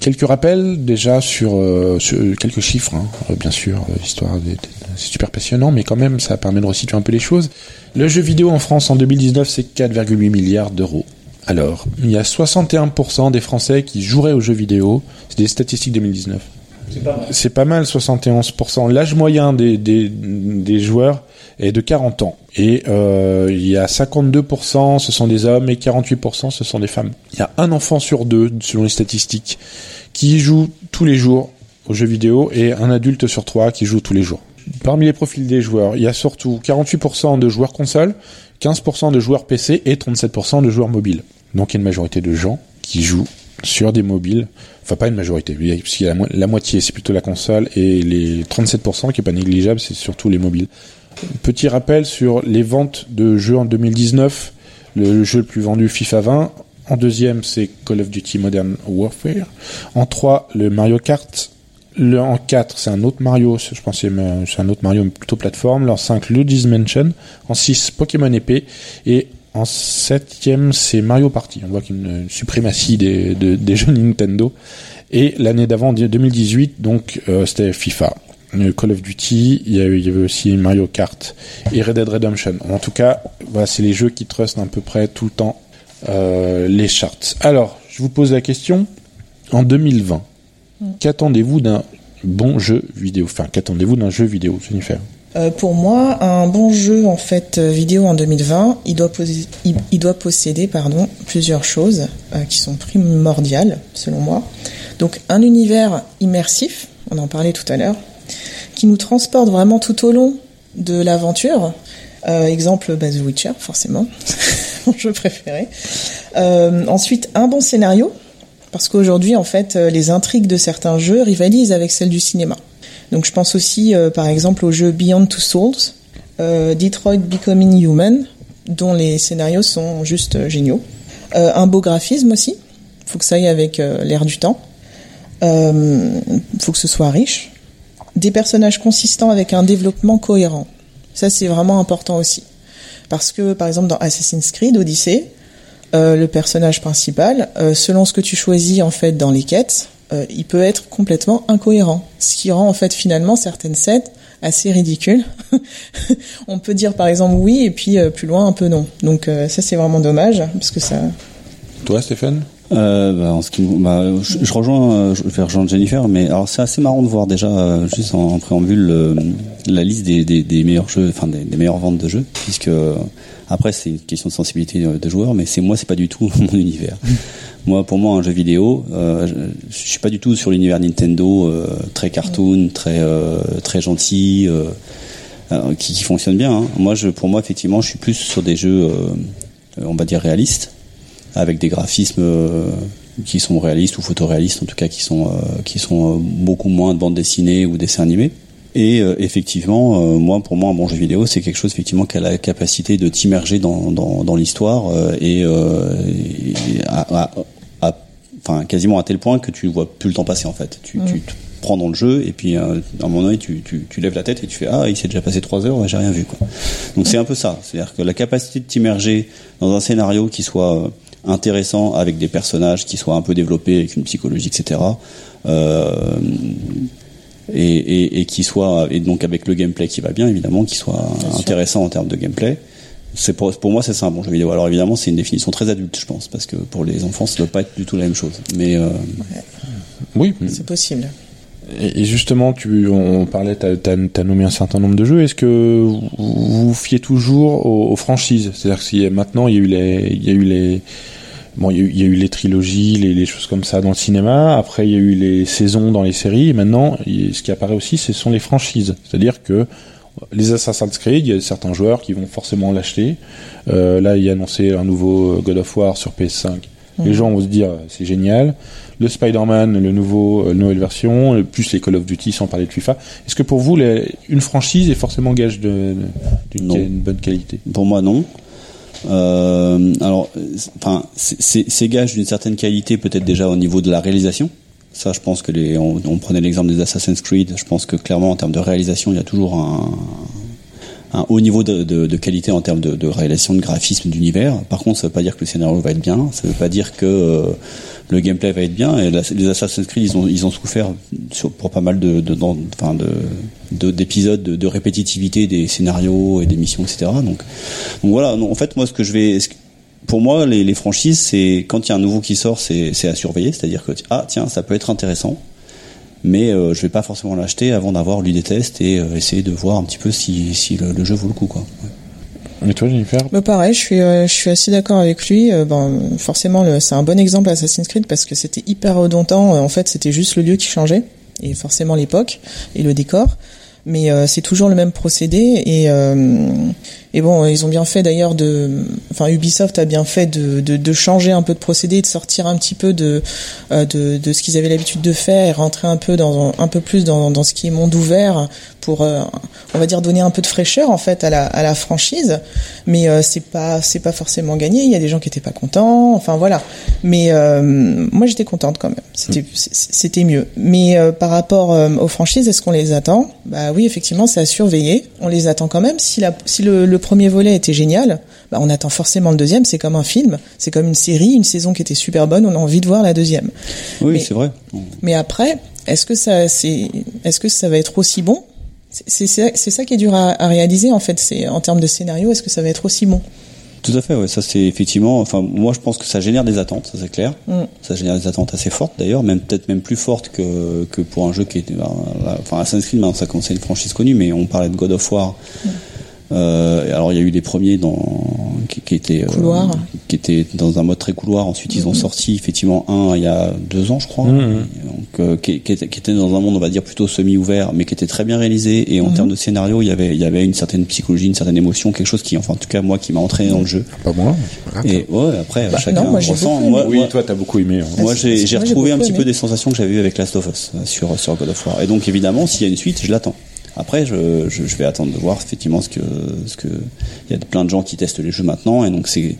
Speaker 3: quelques rappels déjà sur, euh, sur quelques chiffres, hein. Euh, bien sûr, euh, histoire des- des- c'est super passionnant, mais quand même ça permet de resituer un peu les choses. Le jeu vidéo en France en 2019, c'est 4,8 milliards d'euros. Alors, il y a 61% des Français qui joueraient aux jeux vidéo. C'est des statistiques 2019.
Speaker 6: C'est pas mal.
Speaker 3: C'est pas mal, 71%. L'âge moyen des, des, des joueurs est de 40 ans. Et euh, il y a 52%, ce sont des hommes, et 48%, ce sont des femmes. Il y a un enfant sur deux, selon les statistiques, qui joue tous les jours aux jeux vidéo, et un adulte sur trois qui joue tous les jours. Parmi les profils des joueurs, il y a surtout 48% de joueurs console, 15% de joueurs PC et 37% de joueurs mobiles. Donc il y a une majorité de gens qui jouent sur des mobiles. Enfin, pas une majorité, puisqu'il y a la, mo- la moitié, c'est plutôt la console, et les 37% qui est pas négligeable, c'est surtout les mobiles. Petit rappel sur les ventes de jeux en 2019. Le jeu le plus vendu, FIFA 20. En deuxième, c'est Call of Duty Modern Warfare. En trois, le Mario Kart. En 4, c'est un autre Mario, je pense que c'est un autre Mario, plutôt plateforme. En 5, Luigi's Mansion. En 6, Pokémon épée. Et en septième, c'est Mario Party. On voit qu'il y a une suprématie des, de- jeux Nintendo. Et l'année d'avant, 2018, donc euh, c'était FIFA. Call of Duty, il y, il avait aussi Mario Kart et Red Dead Redemption. En tout cas, voilà, c'est les jeux qui trustent à peu près tout le temps euh, les charts. Alors, je vous pose la question. En 2020, qu'attendez-vous d'un bon jeu vidéo? Enfin, qu'attendez-vous d'un jeu vidéo, Jennifer?
Speaker 4: Euh, pour moi, un bon jeu en fait euh, vidéo en 2020, il doit, poser- il, il doit posséder pardon, plusieurs choses euh, qui sont primordiales selon moi. Donc un univers immersif, on en parlait tout à l'heure, qui nous transporte vraiment tout au long de l'aventure. Euh, exemple, bah, The Witcher, forcément, mon jeu préféré. Euh, ensuite, un bon scénario, parce qu'aujourd'hui, en fait, euh, les intrigues de certains jeux rivalisent avec celles du cinéma. Donc je pense aussi, par exemple, au jeu Beyond Two Souls, Detroit Becoming Human, dont les scénarios sont juste géniaux. Un beau graphisme aussi, faut que ça aille avec l'air du temps. Faut que ce soit riche. Des personnages consistants avec un développement cohérent. Ça, c'est vraiment important aussi. Parce que, par exemple, dans Assassin's Creed Odyssey, euh, le personnage principal, euh, selon ce que tu choisis en fait dans les quêtes, euh, il peut être complètement incohérent. Ce qui rend en fait finalement certaines scènes assez ridicules. On peut dire par exemple oui et puis plus loin un peu non. Donc ça c'est vraiment dommage parce que ça.
Speaker 3: Toi, Stéphane?
Speaker 5: Euh, bah, en ce qui, bah, je, rejoins, euh, je vais rejoindre Jennifer, mais alors c'est assez marrant de voir déjà euh, juste en, en préambule euh, la liste des, meilleurs jeux, enfin des, meilleures ventes de jeux, puisque après c'est une question de sensibilité de, joueurs, mais c'est moi c'est pas du tout mon univers. moi pour moi un jeu vidéo, je, je suis pas du tout sur l'univers Nintendo très cartoon, très très gentil. qui, fonctionne bien. hein. Moi, je, pour moi, effectivement, je suis plus sur des jeux, on va dire réalistes, avec des graphismes euh, qui sont réalistes ou photoréalistes, en tout cas qui sont euh, qui sont euh, beaucoup moins de bande dessinée ou dessins animés. Et euh, effectivement, euh, moi, pour moi, un bon jeu vidéo, c'est quelque chose effectivement qui a la capacité de t'immerger dans, dans, dans l'histoire euh, et, et à, à- à- enfin, quasiment à tel point que tu vois plus le temps passer en fait. Tu, tu te prends dans le jeu et puis à un moment donné, tu, tu, tu lèves la tête et tu fais ah, il s'est déjà passé trois heures, j'ai rien vu quoi. Donc c'est un peu ça, c'est-à-dire que la capacité de t'immerger dans un scénario qui soit intéressant avec des personnages qui soient un peu développés avec une psychologie etc. Euh, et, et, et qui soit et donc avec le gameplay qui va bien évidemment qui soit intéressant en termes de gameplay c'est pour, pour moi c'est ça un bon jeu vidéo alors évidemment c'est une définition très adulte je pense parce que pour les enfants ça doit pas être du tout la même chose mais euh,
Speaker 3: Oui.
Speaker 4: C'est possible.
Speaker 3: Et justement, tu, on parlait, t'as as, nommé un certain nombre de jeux. Est-ce que vous vous fiez toujours aux, aux franchises? C'est-à-dire que si maintenant il y a eu les, il y a eu les, bon, il y a eu, il y a eu les trilogies, les, les choses comme ça dans le cinéma. Après, il y a eu les saisons dans les séries. Et maintenant, ce qui apparaît aussi, ce sont les franchises. C'est-à-dire que les Assassin's Creed, il y a certains joueurs qui vont forcément l'acheter. Euh, là, il y a annoncé un nouveau God of War sur PS5. Les gens vont se dire, c'est génial. Le Spider-Man, le nouveau, euh, nouvelle version, plus les Call of Duty, sans parler de FIFA. Est-ce que pour vous, les- une franchise est forcément gage d'une bonne qualité?
Speaker 5: Pour moi, non. Euh, alors, enfin, c'est- gage d'une certaine qualité, peut-être déjà au niveau de la réalisation. Ça, je pense que les, on, on prenait l'exemple des Assassin's Creed. Je pense que clairement, en termes de réalisation, il y a toujours un, un haut niveau de, de, de qualité en termes de, de réalisation de graphisme d'univers. Par contre, ça veut pas dire que le scénario va être bien. Ça veut pas dire que euh, le gameplay va être bien. Et les Assassin's Creed, ils ont, ils ont souffert pour pas mal de, d'épisodes de, répétitivité des scénarios et des missions, etc. Donc, donc voilà. En fait, moi, ce que je vais, pour moi, les, franchises, c'est quand il y a un nouveau qui sort, c'est, à surveiller. C'est-à-dire que ah tiens, ça peut être intéressant mais euh, je vais pas forcément l'acheter avant d'avoir lu des tests et euh, essayer de voir un petit peu si, si le, jeu vaut le coup quoi.
Speaker 3: Et toi, Jennifer
Speaker 4: Bah pareil, je suis, euh, je suis assez d'accord avec lui. Bon, forcément, c'est un bon exemple Assassin's Creed parce que c'était hyper redondant. Euh, En fait, c'était juste le lieu qui changeait et forcément l'époque et le décor. Mais euh, c'est toujours le même procédé et et bon, ils ont bien fait d'ailleurs de, enfin Ubisoft a bien fait de, de, de changer un peu de procédé, de sortir un petit peu de euh, de, de ce qu'ils avaient l'habitude de faire et rentrer un peu dans un peu plus dans, dans ce qui est monde ouvert pour euh, on va dire donner un peu de fraîcheur en fait à la à la franchise. Mais euh, c'est pas c'est pas forcément gagné. Il y a des gens qui étaient pas contents. Enfin voilà. Mais euh, moi j'étais contente quand même. C'était c- c'était mieux. Mais euh, par rapport euh, aux franchises est-ce qu'on les attend? Bah oui effectivement c'est à surveiller. On les attend quand même. Si la si le, le premier volet était génial bah on attend forcément le deuxième c'est comme un film c'est comme une série une saison qui était super bonne on a envie de voir la deuxième
Speaker 5: Oui, c'est vrai.
Speaker 4: mais après, est-ce que ça, c'est, est-ce que ça va être aussi bon? C'est- ça qui est dur à, à réaliser en fait. C'est en termes de scénario, est-ce que ça va être aussi bon?
Speaker 5: Tout à fait, ouais. Ça, c'est effectivement. Enfin, moi, je pense que ça génère des attentes, ça c'est clair.
Speaker 4: Mm.
Speaker 5: Ça génère des attentes assez fortes, d'ailleurs, même peut-être même plus fortes que que pour un jeu qui était. là, Enfin, Assassin's Creed, maintenant, ça commence à être une franchise connue, mais on parlait de God of War. Euh, alors, il y a eu les premiers dans qui, qui étaient euh, qui étaient dans un mode très couloir. Ensuite, ils ont sorti effectivement un il y a deux ans, je crois.
Speaker 3: Mhm.
Speaker 5: Donc, euh, qui, qui était, qui était dans un monde, on va dire plutôt semi-ouvert, mais qui était très bien réalisé. Et en termes de scénario, il y avait il y avait une certaine psychologie, une certaine émotion, quelque chose qui, enfin, en tout cas, moi, qui m'a entraîné dans le jeu.
Speaker 3: Pas moi. grave.
Speaker 5: Et ouais, après,
Speaker 4: Bah,
Speaker 5: chacun
Speaker 4: non, moi,
Speaker 5: ressent.
Speaker 3: oui,
Speaker 5: moi,
Speaker 3: toi, t'as beaucoup aimé. hein.
Speaker 5: moi,
Speaker 4: Ah,
Speaker 5: j'ai
Speaker 4: c'est-
Speaker 5: j'ai
Speaker 4: moi, j'ai
Speaker 5: retrouvé un petit peu des sensations que j'avais eues avec Last of Us sur sur God of War. Et donc, évidemment, s'il y a une suite, je l'attends. Après, je, je, je vais attendre de voir effectivement ce que ce que il y a plein de gens qui testent les jeux maintenant, et donc c'est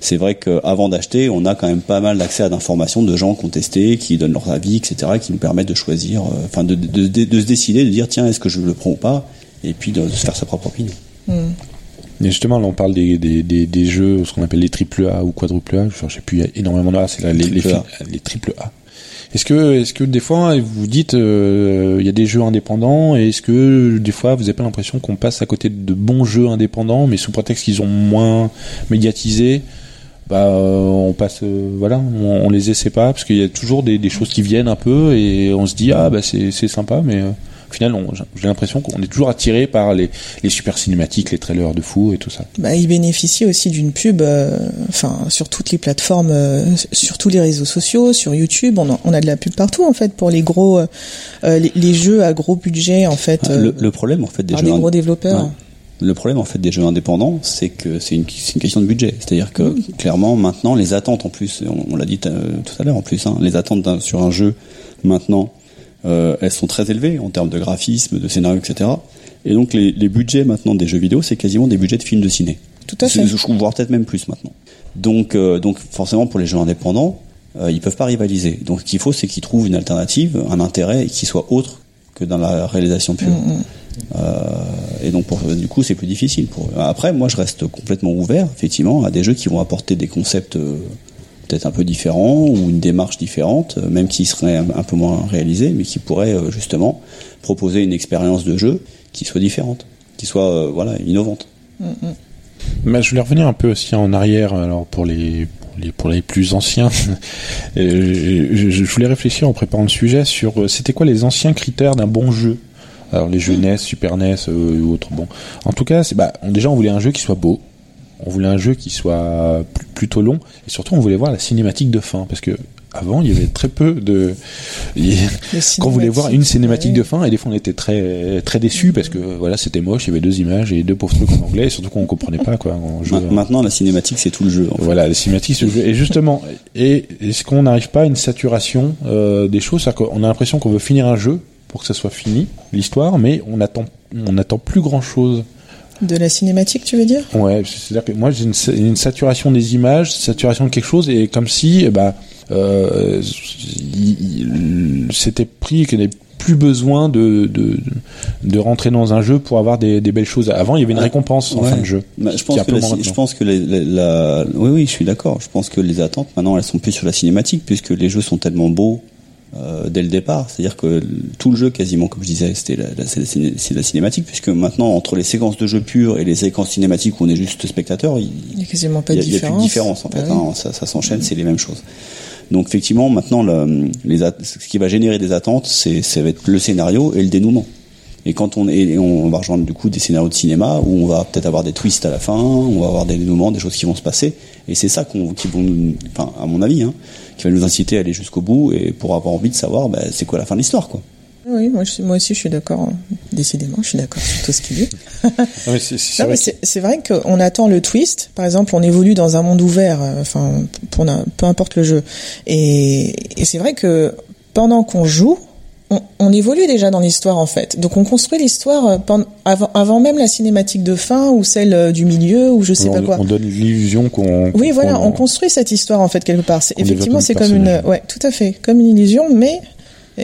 Speaker 5: c'est vrai qu'avant d'acheter, on a quand même pas mal d'accès à d'informations de gens qui ont testé, qui donnent leur avis, etc., qui nous permettent de choisir, euh, enfin de, de, de, de se décider, de dire tiens, est-ce que je le prends ou pas, et puis de se faire sa propre opinion.
Speaker 3: Et justement, là, on parle des, des, des, des jeux, ce qu'on appelle les triple A ou quadruple A. Enfin, je sais plus, il y a énormément de A, c'est les, les
Speaker 5: triple A.
Speaker 3: Est-ce que, est-ce que des fois, vous dites, euh, il y a des jeux indépendants, et est-ce que des fois, vous n'avez pas l'impression qu'on passe à côté de bons jeux indépendants, mais sous prétexte qu'ils ont moins médiatisé, bah, euh, on passe, euh, voilà, on, les essaie pas, parce qu'il y a toujours des, des choses qui viennent un peu, et on se dit, ah, bah, c'est, c'est sympa, mais euh, au final, j'ai l'impression qu'on est toujours attiré par les, les super cinématiques, les trailers de fou et tout ça.
Speaker 4: bah, il bénéficie aussi d'une pub, euh, enfin sur toutes les plateformes, euh, sur tous les réseaux sociaux, sur YouTube, on a, on a de la pub partout en fait pour les gros, euh, les, les jeux à gros budget en fait,
Speaker 5: le, le problème en fait des jeux
Speaker 4: des gros développeurs.
Speaker 5: Ouais. Le problème en fait des jeux indépendants, c'est que c'est une, question de budget. C'est-à-dire que clairement maintenant les attentes en plus, on, on l'a dit euh, tout à l'heure en plus, hein, les attentes sur un jeu maintenant, euh, elles sont très élevées en termes de graphisme, de scénario, etc. Et donc les, les budgets maintenant des jeux vidéo, c'est quasiment des budgets de films de ciné.
Speaker 4: Tout à fait.
Speaker 5: Je trouve voire peut-être même plus maintenant. Donc euh, donc forcément pour les jeux indépendants, euh, ils peuvent pas rivaliser. Donc ce qu'il faut, c'est qu'ils trouvent une alternative, un intérêt qui soit autre que dans la réalisation pure. Euh, et donc, pour, du coup, c'est plus difficile. Pour eux. Après, moi, je reste complètement ouvert, effectivement, à des jeux qui vont apporter des concepts euh, peut-être un peu différents ou une démarche différente, euh, même qui seraient un, peu moins réalisés, mais qui pourraient euh, justement proposer une expérience de jeu qui soit différente, qui soit euh, voilà innovante.
Speaker 3: Bah, je voulais revenir un peu aussi en arrière, alors pour les pour les, plus anciens. Je, voulais réfléchir en préparant le sujet sur c'était quoi les anciens critères d'un bon jeu? Alors les jeux NES, Super NES euh, ou autres. Bon, en tout cas, c'est bah déjà on voulait un jeu qui soit beau. On voulait un jeu qui soit pl- plutôt long et surtout on voulait voir la cinématique de fin parce que avant il y avait très peu de quand on voulait voir une cinématique
Speaker 4: ouais.
Speaker 3: de fin et des fois on était très très déçus parce que voilà c'était moche il y avait deux images et deux pauvres trucs en anglais et surtout qu'on comprenait pas quoi en jeu.
Speaker 5: Ma- Maintenant, la cinématique, c'est tout le jeu. en fait.
Speaker 3: Voilà, les cinématiques se jouent. Et justement, et est-ce qu'on n'arrive pas à une saturation euh, des choses C'est-à-dire qu'on a l'impression qu'on veut finir un jeu pour que ça soit fini, l'histoire, mais on attend, on attend plus grand-chose.
Speaker 4: De la cinématique, tu veux dire?
Speaker 3: Ouais, c'est-à-dire que moi j'ai une, sa- une saturation des images, saturation de quelque chose, et comme si, eh ben, euh, il- c'était pris qu'il y avait plus besoin de, de de rentrer dans un jeu pour avoir des, des belles choses. Avant, il y avait une
Speaker 5: Ouais.
Speaker 3: récompense en fin de jeu.
Speaker 5: Bah, je pense que la- je pense que les- les- la, oui oui je suis d'accord. Je pense que les attentes maintenant elles sont plus sur la cinématique puisque les jeux sont tellement beaux euh, dès le départ. C'est-à-dire que tout le jeu quasiment comme je disais c'était la, la- c'est la ciné- c'est la cinématique puisque maintenant entre les séquences de jeu pures et les séquences cinématiques où on est juste spectateur, il,
Speaker 4: n'y a quasiment pas de
Speaker 5: y a, il y a plus
Speaker 4: différence.
Speaker 5: de différence en fait.
Speaker 4: Ah oui.
Speaker 5: hein. ça, ça s'enchaîne, c'est les mêmes choses. Donc effectivement, maintenant, le, les at- ce qui va générer des attentes, c'est ça va être le scénario et le dénouement. Et quand on est, on va rejoindre du coup des scénarios de cinéma où on va peut-être avoir des twists à la fin, on va avoir des dénouements, des choses qui vont se passer. Et c'est ça qu'on, qui vont, nous- enfin à mon avis, hein, qui va nous inciter à aller jusqu'au bout et pour avoir envie de savoir, bah, c'est quoi la fin de l'histoire, quoi.
Speaker 4: Oui, moi, je moi aussi, je suis d'accord. hein. Décidément, je suis d'accord sur tout ce qu'il dit.
Speaker 3: C'est- vrai
Speaker 4: vrai qu'on attend le twist. Par exemple, on évolue dans un monde ouvert, euh, enfin, pour peu importe le jeu. Et, et c'est vrai que pendant qu'on joue, on, on évolue déjà dans l'histoire en fait. Donc on construit l'histoire euh, avant, avant même la cinématique de fin ou celle euh, du milieu ou je sais
Speaker 3: on,
Speaker 4: pas quoi.
Speaker 3: on donne l'illusion qu'on.
Speaker 4: Oui, voilà, on construit cette histoire en fait quelque part. Effectivement c'est comme une, ouais, tout à fait, comme une illusion, mais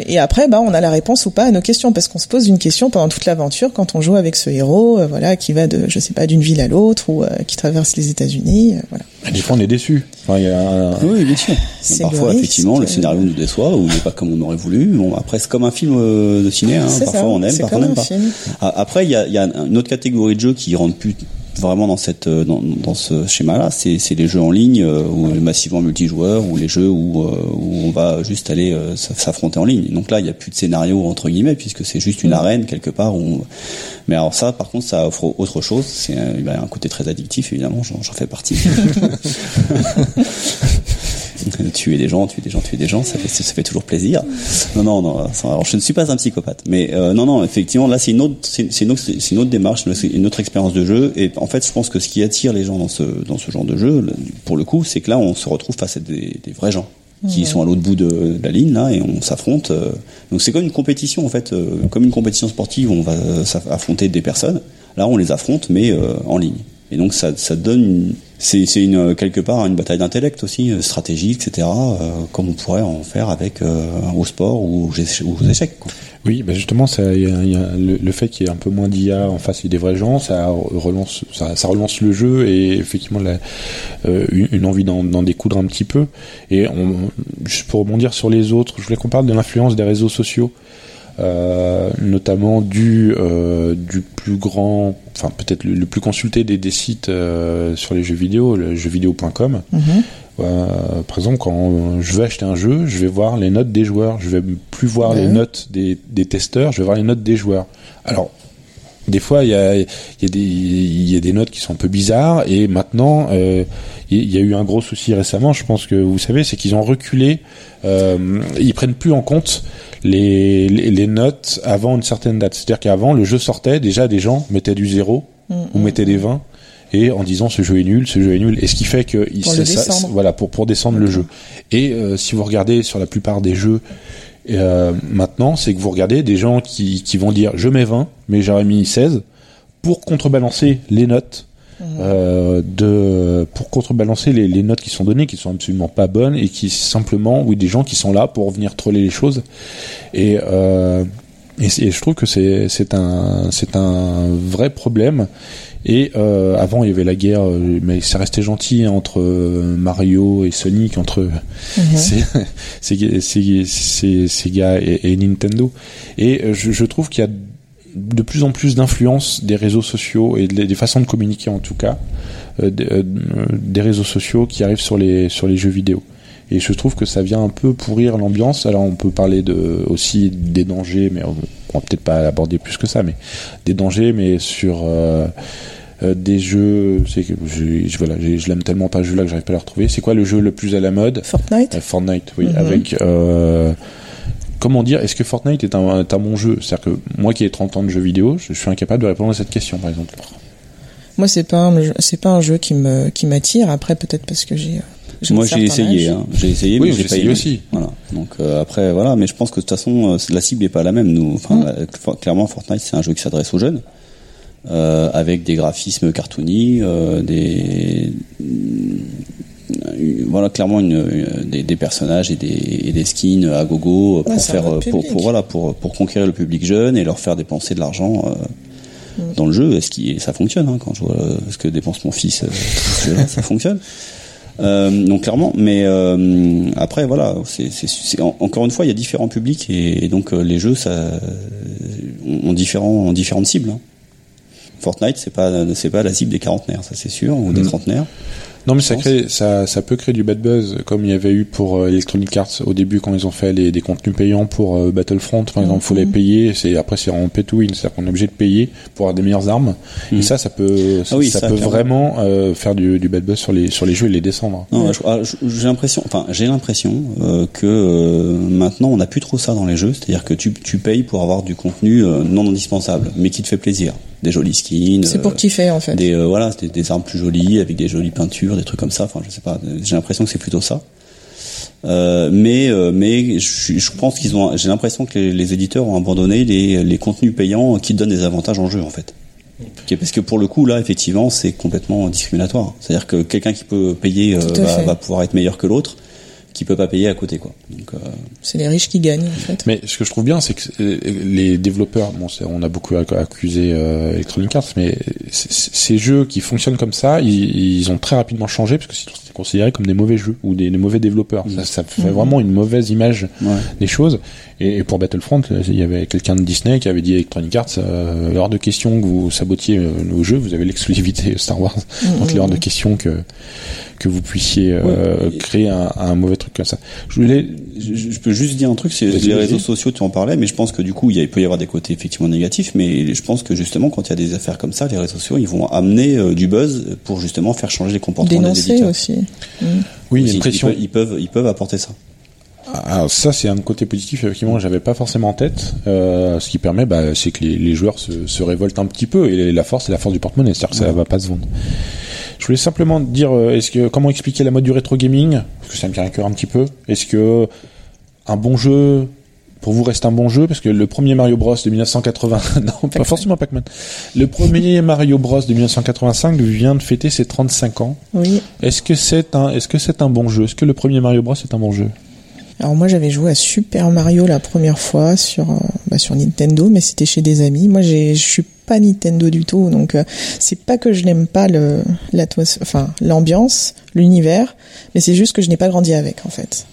Speaker 4: et après, bah, on a la réponse ou pas à nos questions parce qu'on se pose une question pendant toute l'aventure quand on joue avec ce héros, euh, voilà, qui va de, je sais pas, d'une ville à l'autre ou euh, qui traverse les États-Unis, euh, voilà.
Speaker 3: Et Des fois, on est déçu. Enfin, il y a un-
Speaker 5: Oui, bien sûr. Parfois, effectivement, le scénario nous déçoit ou n'est pas comme on aurait voulu. Bon, après, c'est comme un film euh, de ciné. Hein. Parfois,
Speaker 4: ça,
Speaker 5: on aime, parfois on n'aime
Speaker 4: un
Speaker 5: pas.
Speaker 4: film.
Speaker 5: Ah, Après, il y a, y a une autre catégorie de jeux qui rentrent plus vraiment dans cette euh, dans, dans ce schéma-là. C'est c'est les jeux en ligne euh, ou massivement multijoueurs ou les jeux où euh, où on va juste aller s'affronter en ligne. Donc là, il y a plus de scénario entre guillemets puisque c'est juste une arène quelque part. Où on- Mais alors ça, par contre, ça offre autre chose. C'est un, un côté très addictif évidemment. J'en fais partie. tuer des gens, tuer des gens, tuer des gens, ça fait, ça fait toujours plaisir. Non, non, non. ça- Alors, je ne suis pas un psychopathe, mais euh, non, non. Effectivement, là, c'est une autre, c'est une autre, une autre démarche, une autre expérience de jeu. Et en fait, je pense que ce qui attire les gens dans ce dans ce genre de jeu, pour le coup, c'est que là, on se retrouve face à des, des vrais gens qui sont à l'autre bout de, de la ligne là et on s'affronte. euh. Donc c'est comme une compétition en fait, euh, comme une compétition sportive. On va affronter des personnes. Là, on les affronte, mais euh, en ligne. Et donc ça, donne, c'est une quelque part une bataille d'intellect aussi, euh, stratégique, etc. euh, comme on pourrait en faire avec euh, au sport ou aux, échecs.
Speaker 3: Oui, bah justement, le, fait qu'il y ait un peu moins d'IA en face des vrais gens, ça relance, ça, relance le jeu et effectivement euh, une, envie d'en découdre un petit peu. Et juste pour rebondir sur les autres, je voulais qu'on parle de l'influence des réseaux sociaux, euh, notamment du euh, du plus grand, enfin peut-être le, le plus consulté des, des sites euh, sur les jeux vidéo, le jeuxvideo.com.
Speaker 4: Mhm.
Speaker 3: Euh, par exemple, quand je vais acheter un jeu, je vais voir les notes des joueurs. Je vais plus voir
Speaker 4: Ouais.
Speaker 3: les notes des, des testeurs, je vais voir les notes des joueurs. Alors, des fois, il y a, y, a y a des notes qui sont un peu bizarres. Et maintenant, euh, il y a eu un gros souci récemment, je pense que vous savez, c'est qu'ils ont reculé. Euh, ils prennent plus en compte les, les, les notes avant une certaine date. C'est-à-dire qu'avant, le jeu sortait, déjà des gens mettaient du 0 ou mettaient des 20 et en disant ce jeu est nul, ce jeu est nul, et ce qui fait que il-
Speaker 4: Pour
Speaker 3: ça- voilà pour pour descendre le jeu. Et euh, si vous regardez sur la plupart des jeux euh, maintenant, c'est que vous regardez des gens qui qui vont dire je mets 20, mais j'aurais mis 16 pour contrebalancer les notes. euh, de pour contrebalancer les, les notes qui sont données qui sont absolument pas bonnes et qui simplement oui des gens qui sont là pour venir troller les choses et euh, et, et je trouve que c'est c'est un c'est un vrai problème et euh, avant il y avait la guerre euh, mais ça restait gentil entre euh, Mario et Sonic entre c'est Sega et, et Nintendo. Et je, je trouve qu'il y a de plus en plus d'influence des réseaux sociaux et de- des façons de communiquer en tout cas euh, des, réseaux sociaux qui arrivent sur les sur les jeux vidéo. Et je trouve que ça vient un peu pourrir l'ambiance. Alors on peut parler de aussi des dangers mais on, on va peut-être pas l'aborder plus que ça mais des dangers mais sur euh, euh, des jeux c'est que je, je- voilà je, je l'aime tellement pas ce jeu là que j'arrive pas à le retrouver c'est quoi le jeu le plus à la mode?
Speaker 4: Fortnite.
Speaker 3: euh, Fortnite, oui,
Speaker 4: Mhm.
Speaker 3: avec euh, comment dire, est-ce que Fortnite est un, est un bon jeu? C'est-à-dire que moi qui ai 30 ans de jeux vidéo, je, je suis incapable de répondre à cette question, par exemple.
Speaker 4: Moi, c'est pas un, jeu- c'est pas un jeu qui me qui m'attire. Après, peut-être parce que j'ai.
Speaker 5: Moi, j'ai essayé, hein. j'ai essayé,
Speaker 3: Oui,
Speaker 5: mais
Speaker 3: j'ai
Speaker 5: j'ai pas
Speaker 3: essayé aussi.
Speaker 5: Voilà. Donc euh, après, voilà, mais je pense que de toute façon, la cible est pas la même. Nous, enfin, cl- clairement, Fortnite, c'est un jeu qui s'adresse aux jeunes, euh, avec des graphismes cartoony, euh, des une- voilà clairement une, une- des, des personnages et des, et des skins à gogo pour
Speaker 4: Ouais,
Speaker 5: faire
Speaker 4: autre
Speaker 5: pour, pour voilà pour pour conquérir le public jeune et leur faire dépenser de l'argent euh,
Speaker 4: Mm.
Speaker 5: dans le jeu est-ce qui ça fonctionne hein, quand je vois euh, ce que dépense mon fils euh, ça fonctionne euh, donc clairement mais euh, après voilà c'est en- encore une fois il y a différents publics et, et donc euh, les jeux ça ont, ont différents ont différentes cibles hein. Fortnite c'est pas c'est pas la cible des quarantenaires ça c'est sûr ou des
Speaker 3: Mm.
Speaker 5: trentenaires
Speaker 3: Non, mais ça,
Speaker 5: pense.
Speaker 3: crée, ça, ça peut créer du bad buzz, comme il y avait eu pour euh, Electronic Arts au début quand ils ont fait les, des contenus payants pour euh, Battlefront. Par exemple, faut les
Speaker 4: Mhm.
Speaker 3: payer. C'est après c'est en pay to win, c'est-à-dire qu'on est obligé de payer pour avoir des meilleures armes. Et ça, ça peut,
Speaker 5: Ah oui,
Speaker 3: ça, peut vraiment euh, faire du, du bad buzz sur les sur les jeux et les descendre.
Speaker 5: Non, ah, j'ai l'impression, enfin, j'ai l'impression que maintenant on n'a plus trop ça dans les jeux, c'est-à-dire que tu, tu payes pour avoir du contenu non indispensable, mais qui te fait plaisir, des jolis skins,
Speaker 4: C'est pour
Speaker 5: euh,
Speaker 4: kiffer en fait.
Speaker 5: des euh, voilà, des, des armes plus jolies avec des jolies peintures, des trucs comme ça. Enfin, je sais pas, j'ai l'impression que c'est plutôt ça. Euh, mais euh, mais je, pense qu'ils ont, j'ai l'impression que les, les éditeurs ont abandonné les, les contenus payants qui donnent des avantages en jeu en fait. Parce que pour le coup là effectivement c'est complètement discriminatoire. C'est-à-dire que quelqu'un qui peut payer euh, va pouvoir être meilleur que l'autre qui peut pas payer à côté quoi. Donc euh,
Speaker 4: C'est les riches qui gagnent en fait.
Speaker 3: Mais ce que je trouve bien, c'est que euh, les développeurs, bon, on a beaucoup acc- accusé euh, Electronic Arts, mais ces jeux qui fonctionnent comme ça, ils, ils ont très rapidement changé parce que sinon c'était considéré comme des mauvais jeux ou des, des mauvais développeurs. Ça, ça fait vraiment une mauvaise image
Speaker 5: ouais.
Speaker 3: des choses. Et, et pour Battlefront, euh, il y avait quelqu'un de Disney qui avait dit à Electronic Arts, euh, hors de question que vous sabotiez euh, nos jeux, vous avez l'exclusivité Star Wars, donc il est hors de question que que vous puissiez euh,
Speaker 5: Ouais.
Speaker 3: créer un, un mauvais truc comme ça. Je voulais
Speaker 5: Je, je peux juste dire un truc, c'est les réseaux sociaux, tu en parlais, mais je pense que du coup, il, y a- il peut y avoir des côtés effectivement négatifs, mais je pense que justement, quand il y a des affaires comme ça, les réseaux sociaux, ils vont amener euh, du buzz pour justement faire changer les comportements des
Speaker 4: Dénoncer
Speaker 5: éditeurs.
Speaker 4: aussi. Mm.
Speaker 3: oui, il y a
Speaker 5: Aussi,
Speaker 3: une
Speaker 5: ils,
Speaker 3: pression.
Speaker 5: peuvent, ils peuvent, ils peuvent apporter ça.
Speaker 3: Alors ça c'est un côté positif effectivement que j'avais pas forcément en tête. Euh, ce qui permet bah, c'est que les, les joueurs se, se révoltent un petit peu et la force c'est la force du porte-monnaie, c'est-à-dire que ça va pas se vendre. Je voulais simplement dire euh, est-ce que comment expliquer la mode du rétro gaming? Parce que ça me tient à cœur un petit peu. Est-ce que un bon jeu pour vous reste un bon jeu? Parce que le premier Mario Bros de 1980 non pas forcément Pac-Man. Le premier Mario Bros de 1985 vient de fêter ses 35 ans.
Speaker 4: Oui.
Speaker 3: Est-ce que c'est un est-ce que c'est un bon jeu? Est-ce que le premier Mario Bros est un bon jeu?
Speaker 4: Alors moi j'avais joué à Super Mario la première fois sur euh, bah, sur Nintendo, mais c'était chez des amis. Moi je suis pas Nintendo du tout, donc euh, c'est pas que je n'aime pas le enfin l'ambiance, l'univers, mais c'est juste que je n'ai pas grandi avec en fait.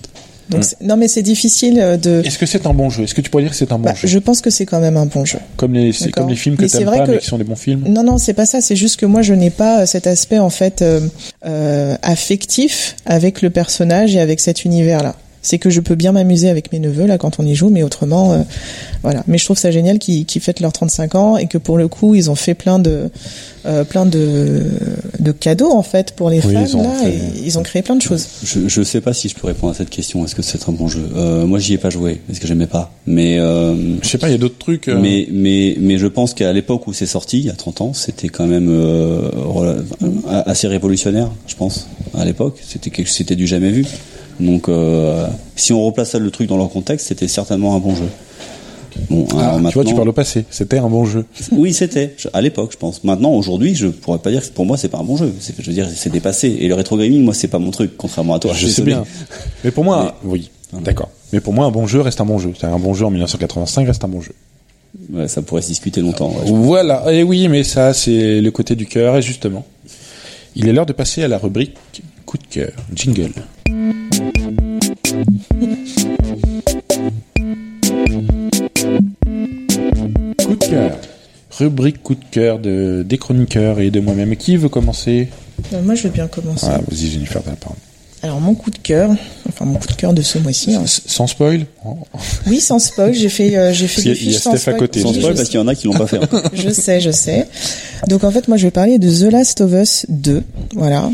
Speaker 4: Donc c'est- non mais c'est difficile euh, de.
Speaker 3: Est-ce que c'est un bon jeu? Est-ce que tu pourrais dire que c'est un bon
Speaker 4: Bah,
Speaker 3: jeu?
Speaker 4: je pense que c'est quand même un bon jeu.
Speaker 3: Comme les, comme les films que
Speaker 4: vrai
Speaker 3: pas,
Speaker 4: que-
Speaker 3: mais qui sont des bons films.
Speaker 4: Non, non, c'est pas ça. C'est juste que moi, je n'ai pas euh, cet aspect en fait euh, euh, affectif avec le personnage et avec cet univers-là. C'est que je peux bien m'amuser avec mes neveux là quand on y joue, mais autrement, euh, voilà. Mais je trouve ça génial qu'ils qu'ils fêtent leurs 35 ans et que pour le coup, ils ont fait plein de euh, plein de de cadeaux en fait pour les
Speaker 3: Oui,
Speaker 4: fans
Speaker 3: ils ont
Speaker 4: là.
Speaker 3: fait-
Speaker 4: Et ils ont créé plein de choses.
Speaker 5: Je, je sais pas si je peux répondre à cette question. Est-ce que c'est un bon jeu? Euh, Moi, j'y ai pas joué parce que j'aimais pas? Mais euh,
Speaker 3: Je sais pas, il y a d'autres trucs. euh,
Speaker 5: Mais, mais, mais je pense qu'à l'époque où c'est sorti, il y a 30 ans, c'était quand même euh, assez révolutionnaire, je pense. À l'époque, c'était quelque, c'était du jamais vu. Donc, euh, si on replace le truc dans leur contexte, c'était certainement un bon jeu. Bon,
Speaker 3: ah, tu vois, tu parles au passé. C'était un bon jeu.
Speaker 5: oui, c'était à l'époque, je pense. Maintenant, aujourd'hui, je pourrais pas dire que pour moi c'est pas un bon jeu. Je veux dire, c'est dépassé. Et le rétro gaming, moi, c'est pas mon truc, contrairement à toi.
Speaker 3: je sais bien. Mais pour moi, oui, d'accord. Mais pour moi, un bon jeu reste un bon jeu. C'est un bon jeu en 1985 reste un bon jeu.
Speaker 5: Ouais, ça pourrait se discuter longtemps. ouais,
Speaker 3: Voilà. Et oui, mais ça, c'est le côté du cœur. Et justement, il est l'heure de passer à la rubrique coup de cœur. Jingle. Coup de cœur. Rubrique coup de cœur de, des chroniqueurs et de moi-même. Qui veut commencer?
Speaker 4: Euh, moi, je veux bien commencer.
Speaker 3: ah, Vas-y, Jennifer, t'as la parole.
Speaker 4: Alors mon coup de cœur, enfin mon coup de cœur de ce mois-ci. hein.
Speaker 3: Sans spoil? Oh.
Speaker 4: Oui, sans spoil, j'ai fait euh, j'ai fait
Speaker 3: y a- il y a
Speaker 4: sans
Speaker 3: Steph à côté.
Speaker 5: Sans spoil
Speaker 4: je
Speaker 5: parce qu'il y en a qui l'ont pas fait. encore.
Speaker 4: je sais, je sais. Donc en fait, moi, je vais parler de The Last of Us 2. Voilà.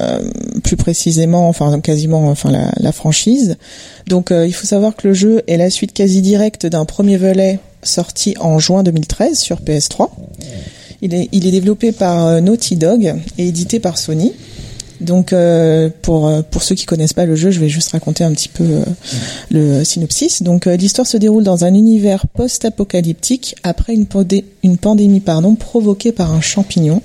Speaker 4: Euh, plus précisément, enfin quasiment, enfin la, la franchise. Donc euh, il faut savoir que le jeu est la suite quasi directe d'un premier volet sorti en juin 2013 sur PS3. Il est, il est développé par euh, Naughty Dog et édité par Sony. Donc euh, pour euh, pour ceux qui connaissent pas le jeu, je vais juste raconter un petit peu euh, le synopsis. Donc l'histoire se déroule dans un univers post-apocalyptique après une, une pandémie pardon provoquée par un champignon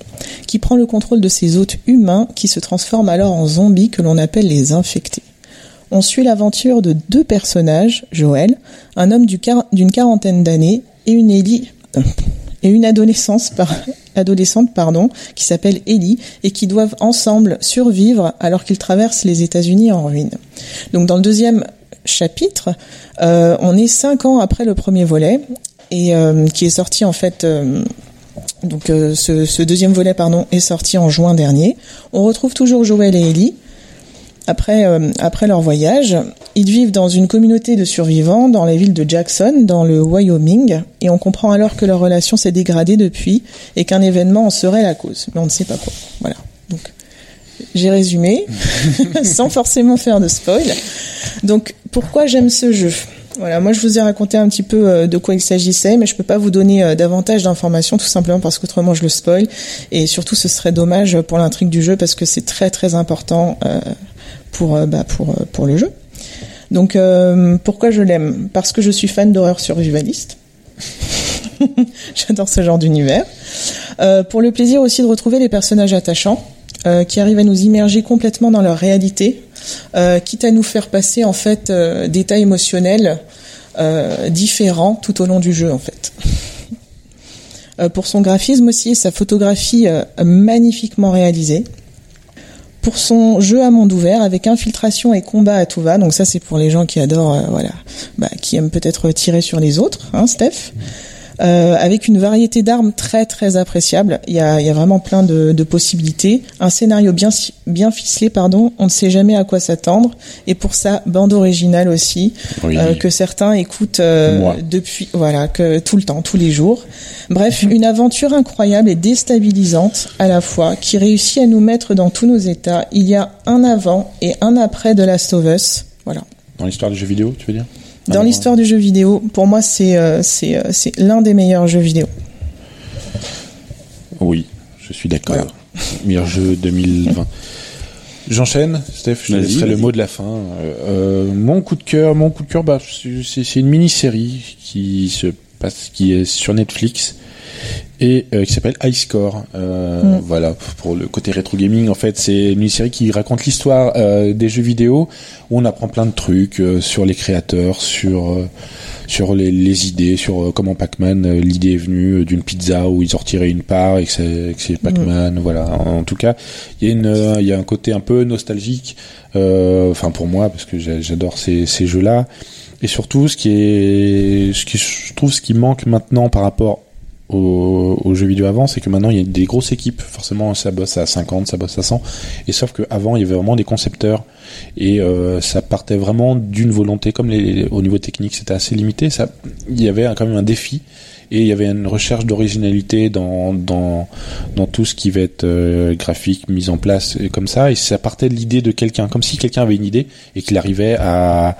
Speaker 4: qui prend le contrôle de ses hôtes humains qui se transforment alors en zombies que l'on appelle les infectés. On suit l'aventure de deux personnages, Joël, un homme d'une quarantaine d'années et une Ellie et une adolescence par, adolescente pardon qui s'appelle Ellie et qui doivent ensemble survivre alors qu'ils traversent les États-Unis en ruine. Donc dans le deuxième chapitre, euh, on est cinq ans après le premier volet et euh, qui est sorti en fait. euh, donc euh, ce, ce deuxième volet pardon est sorti en juin dernier. On retrouve toujours Joël et Ellie après, euh, après leur voyage, ils vivent dans une communauté de survivants dans la ville de Jackson, dans le Wyoming, et on comprend alors que leur relation s'est dégradée depuis et qu'un événement en serait la cause. Mais on ne sait pas quoi. Voilà. Donc, j'ai résumé, sans forcément faire de spoil. Donc, pourquoi j'aime ce jeu? Voilà, moi je vous ai raconté un petit peu euh, de quoi il s'agissait, mais je peux pas vous donner euh, davantage d'informations tout simplement parce qu'autrement je le spoil et surtout ce serait dommage pour l'intrigue du jeu parce que c'est très très important euh, pour euh, bah, pour euh, pour le jeu. Donc euh, pourquoi je l'aime? Parce que je suis fan d'horreur survivaliste. J'adore ce genre d'univers. Pour le plaisir aussi de retrouver les personnages attachants qui arrivent à nous immerger complètement dans leur réalité, quitte à nous faire passer en fait d'états émotionnels différents tout au long du jeu en fait. Pour son graphisme aussi et sa photographie magnifiquement réalisée. Pour son jeu à monde ouvert avec infiltration et combat à tout va, donc ça c'est pour les gens qui adorent, euh, voilà, bah, qui aiment peut-être tirer sur les autres, hein, Steph. Euh, avec une variété d'armes très très appréciable. Il y a, il y a vraiment plein de, de possibilités. Un scénario bien bien ficelé, pardon. On ne sait jamais à quoi s'attendre. Et pour ça, bande originale aussi
Speaker 3: Oui.
Speaker 4: euh, que certains écoutent euh, depuis voilà que tout le temps, tous les jours. Bref, une aventure incroyable et déstabilisante à la fois qui réussit à nous mettre dans tous nos états. Il y a un avant et un après de Last of Us. Voilà.
Speaker 3: Dans l'histoire du jeu vidéo, tu veux dire?
Speaker 4: Dans l'histoire du jeu vidéo, pour moi, c'est euh, c'est euh, c'est l'un des meilleurs jeux vidéo.
Speaker 3: Oui, je suis d'accord.
Speaker 4: Voilà.
Speaker 3: Meilleur jeu 2020. J'enchaîne, Steph, je te laisserai le mot de la fin. Euh, mon coup de cœur, mon coup de cœur, bah, c'est c'est une mini-série qui se passe, qui est sur Netflix et euh, qui s'appelle High Score. Euh,
Speaker 4: Mm.
Speaker 3: Voilà, pour le côté rétro gaming, en fait, c'est une mini-série qui raconte l'histoire euh, des jeux vidéo où on apprend plein de trucs euh, sur les créateurs, sur euh, sur les, les idées, sur euh, comment Pac-Man, l'idée est venue d'une pizza où ils ont retiré une part et que c'est Pac-Man. Voilà. En, en tout cas, il y a une, il y a un côté un peu nostalgique. euh, Enfin pour moi parce que j'a- j'adore ces, ces jeux-là. Et surtout, ce qui est, ce qui je trouve, ce qui manque maintenant par rapport aux, aux jeux vidéo avant, c'est que maintenant il y a des grosses équipes. Forcément, ça bosse à 50, ça bosse à 100. Et sauf que avant, il y avait vraiment des concepteurs et euh, ça partait vraiment d'une volonté. Comme les, au niveau technique, c'était assez limité. Ça, il y avait quand même un défi et il y avait une recherche d'originalité dans dans dans tout ce qui va être euh, graphique, mise en place et comme ça. Et ça partait de l'idée de quelqu'un, comme si quelqu'un avait une idée et qu'il arrivait à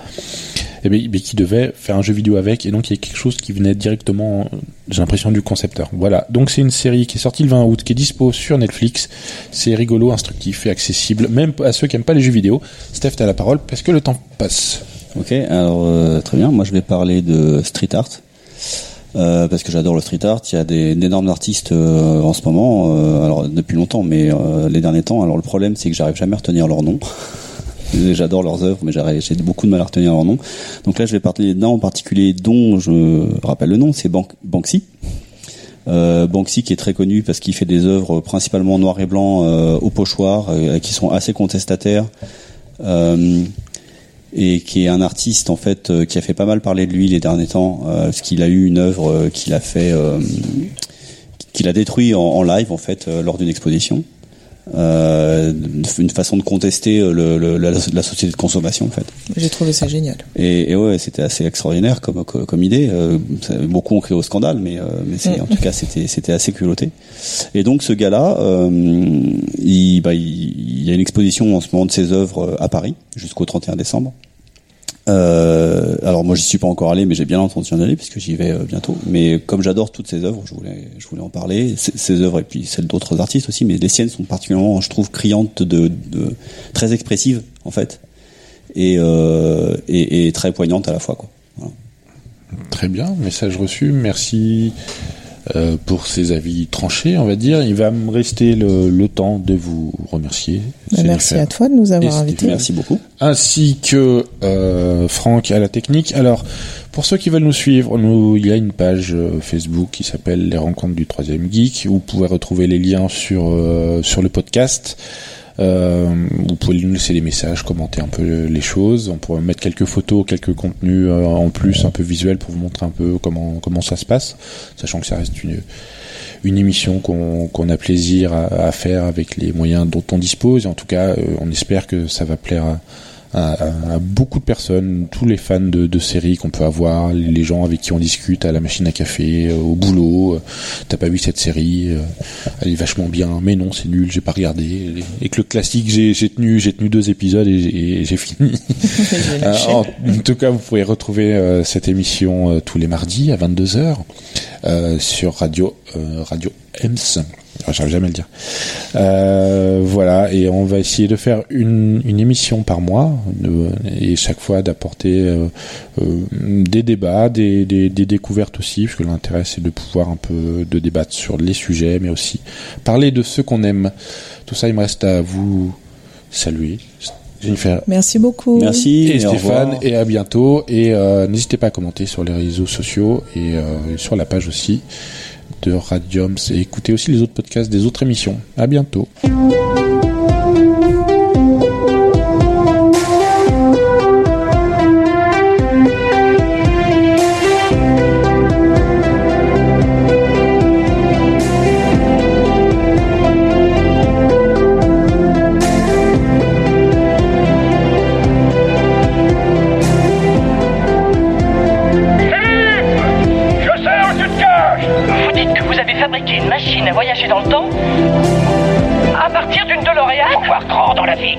Speaker 3: eh bien, mais qui devait faire un jeu vidéo avec, et donc il y a quelque chose qui venait directement, j'ai l'impression, du concepteur. Voilà, donc c'est une série qui est sortie le 20 août, qui est dispo sur Netflix. C'est rigolo, instructif et accessible, même à ceux qui aiment pas les jeux vidéo. Steph, t'as la parole, parce que le temps passe.
Speaker 5: Ok, alors euh, très bien. Moi, je vais parler de street art. Euh, parce que j'adore le street art, il y a des d'énormes artistes euh, en ce moment, euh, alors depuis longtemps, mais euh, les derniers temps. Alors le problème, c'est que j'arrive jamais à retenir leur nom. J'adore leurs œuvres, mais j'ai beaucoup de mal à retenir leur nom. Donc là, je vais parler d'un en particulier dont je rappelle le nom, c'est Bank- Banksy. Euh, Banksy qui est très connu parce qu'il fait des œuvres principalement noir et blanc euh, au pochoir, euh, qui sont assez contestataires. Et qui est un artiste en fait euh, qui a fait pas mal parler de lui les derniers temps euh, parce qu'il a eu une œuvre euh, qu'il a fait euh, qu'il a détruit en, en live en fait lors d'une exposition euh, une façon de contester euh, le, le- la, la société de consommation en fait
Speaker 4: J'ai trouvé ça génial.
Speaker 5: et, et ouais c'était assez extraordinaire comme comme, comme idée euh, beaucoup ont crié au scandale mais euh, mais c'est
Speaker 4: Mm.
Speaker 5: en tout cas c'était c'était assez culotté et donc ce gars-là il, bah, il, il y a une exposition en ce moment de ses œuvres à Paris jusqu'au 31 décembre Euh, alors moi j'y suis pas encore allé, mais j'ai bien l'intention d'y aller puisque j'y vais euh, bientôt. Mais comme j'adore toutes ces œuvres, je voulais, je voulais en parler. Ces, œuvres et puis celles d'autres artistes aussi, mais les siennes sont particulièrement, je trouve, criantes de, très expressives en fait, et, euh, et, très poignantes à la fois. Quoi.
Speaker 3: Très bien, message reçu. Merci euh, pour ces avis tranchés, on va dire. Il va me rester le, le temps de vous remercier.
Speaker 4: Bah, merci à toi de nous avoir invités.
Speaker 5: Merci beaucoup.
Speaker 3: ainsi que euh, Franck à la technique. Alors, pour ceux qui veulent nous suivre, nous, il y a une page euh, Facebook qui s'appelle Les Rencontres du Troisième Geek. Où vous pouvez retrouver les liens sur euh, sur le podcast. Euh, vous pouvez nous laisser des messages, commenter un peu les choses. On pourrait mettre quelques photos, quelques contenus euh, en plus, un peu visuels pour vous montrer un peu comment comment ça se passe, sachant que ça reste une une émission qu'on qu'on a plaisir à, à faire avec les moyens dont on dispose. Et en tout cas, euh, on espère que ça va plaire à, à, beaucoup de personnes, tous les fans de, de séries qu'on peut avoir, les gens avec qui on discute à la machine à café, euh, au boulot. euh, T'as pas vu cette série euh, Elle est vachement bien, mais non, c'est nul, j'ai pas regardé. Et que le classique, j'ai j'ai tenu, j'ai tenu deux épisodes et j'ai- et j'ai fini. En, en tout cas, vous pouvez retrouver cette émission tous les mardis à 22h euh, sur Radio euh, Radio EMS. Ah, J'arrive jamais à le dire. Euh, voilà, et on va essayer de faire une, une émission par mois de- et chaque fois d'apporter euh, euh, des débats, des, des, des découvertes aussi, parce que l'intérêt c'est de pouvoir un peu de débattre sur les sujets, mais aussi parler de ceux qu'on aime. Tout ça, il me reste à vous saluer. Jennifer,
Speaker 4: Merci beaucoup.
Speaker 5: Merci
Speaker 3: et,
Speaker 5: au
Speaker 3: Stéphane et à bientôt et euh, n'hésitez pas à commenter sur les réseaux sociaux et euh, sur la page aussi de Radiums et écoutez aussi les autres podcasts des autres émissions. À bientôt.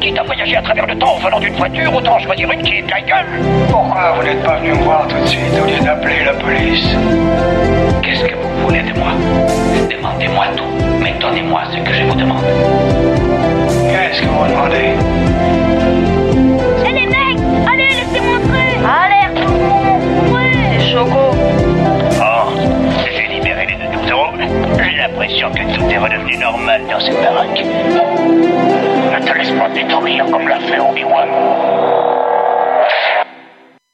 Speaker 1: Quitte à voyager à travers le temps en venant d'une voiture, autant choisir une qui est de la gueule.
Speaker 2: Pourquoi vous n'êtes pas venu me voir tout de suite au lieu d'appeler la police?
Speaker 1: Qu'est-ce que vous voulez de moi? Demandez-moi tout, mais donnez-moi ce que je vous demande.
Speaker 2: Qu'est-ce que vous demandez?
Speaker 7: Eh les mecs! Allez, laissez-moi entrer! Alerte tout le monde! Ouais! C'est Choco
Speaker 1: Oh, j'ai libéré les deux tourtereaux. J'ai l'impression que tout est redevenu normal dans cette baraque. Ne te laisse pas détruire comme l'a fait Obi-Wan.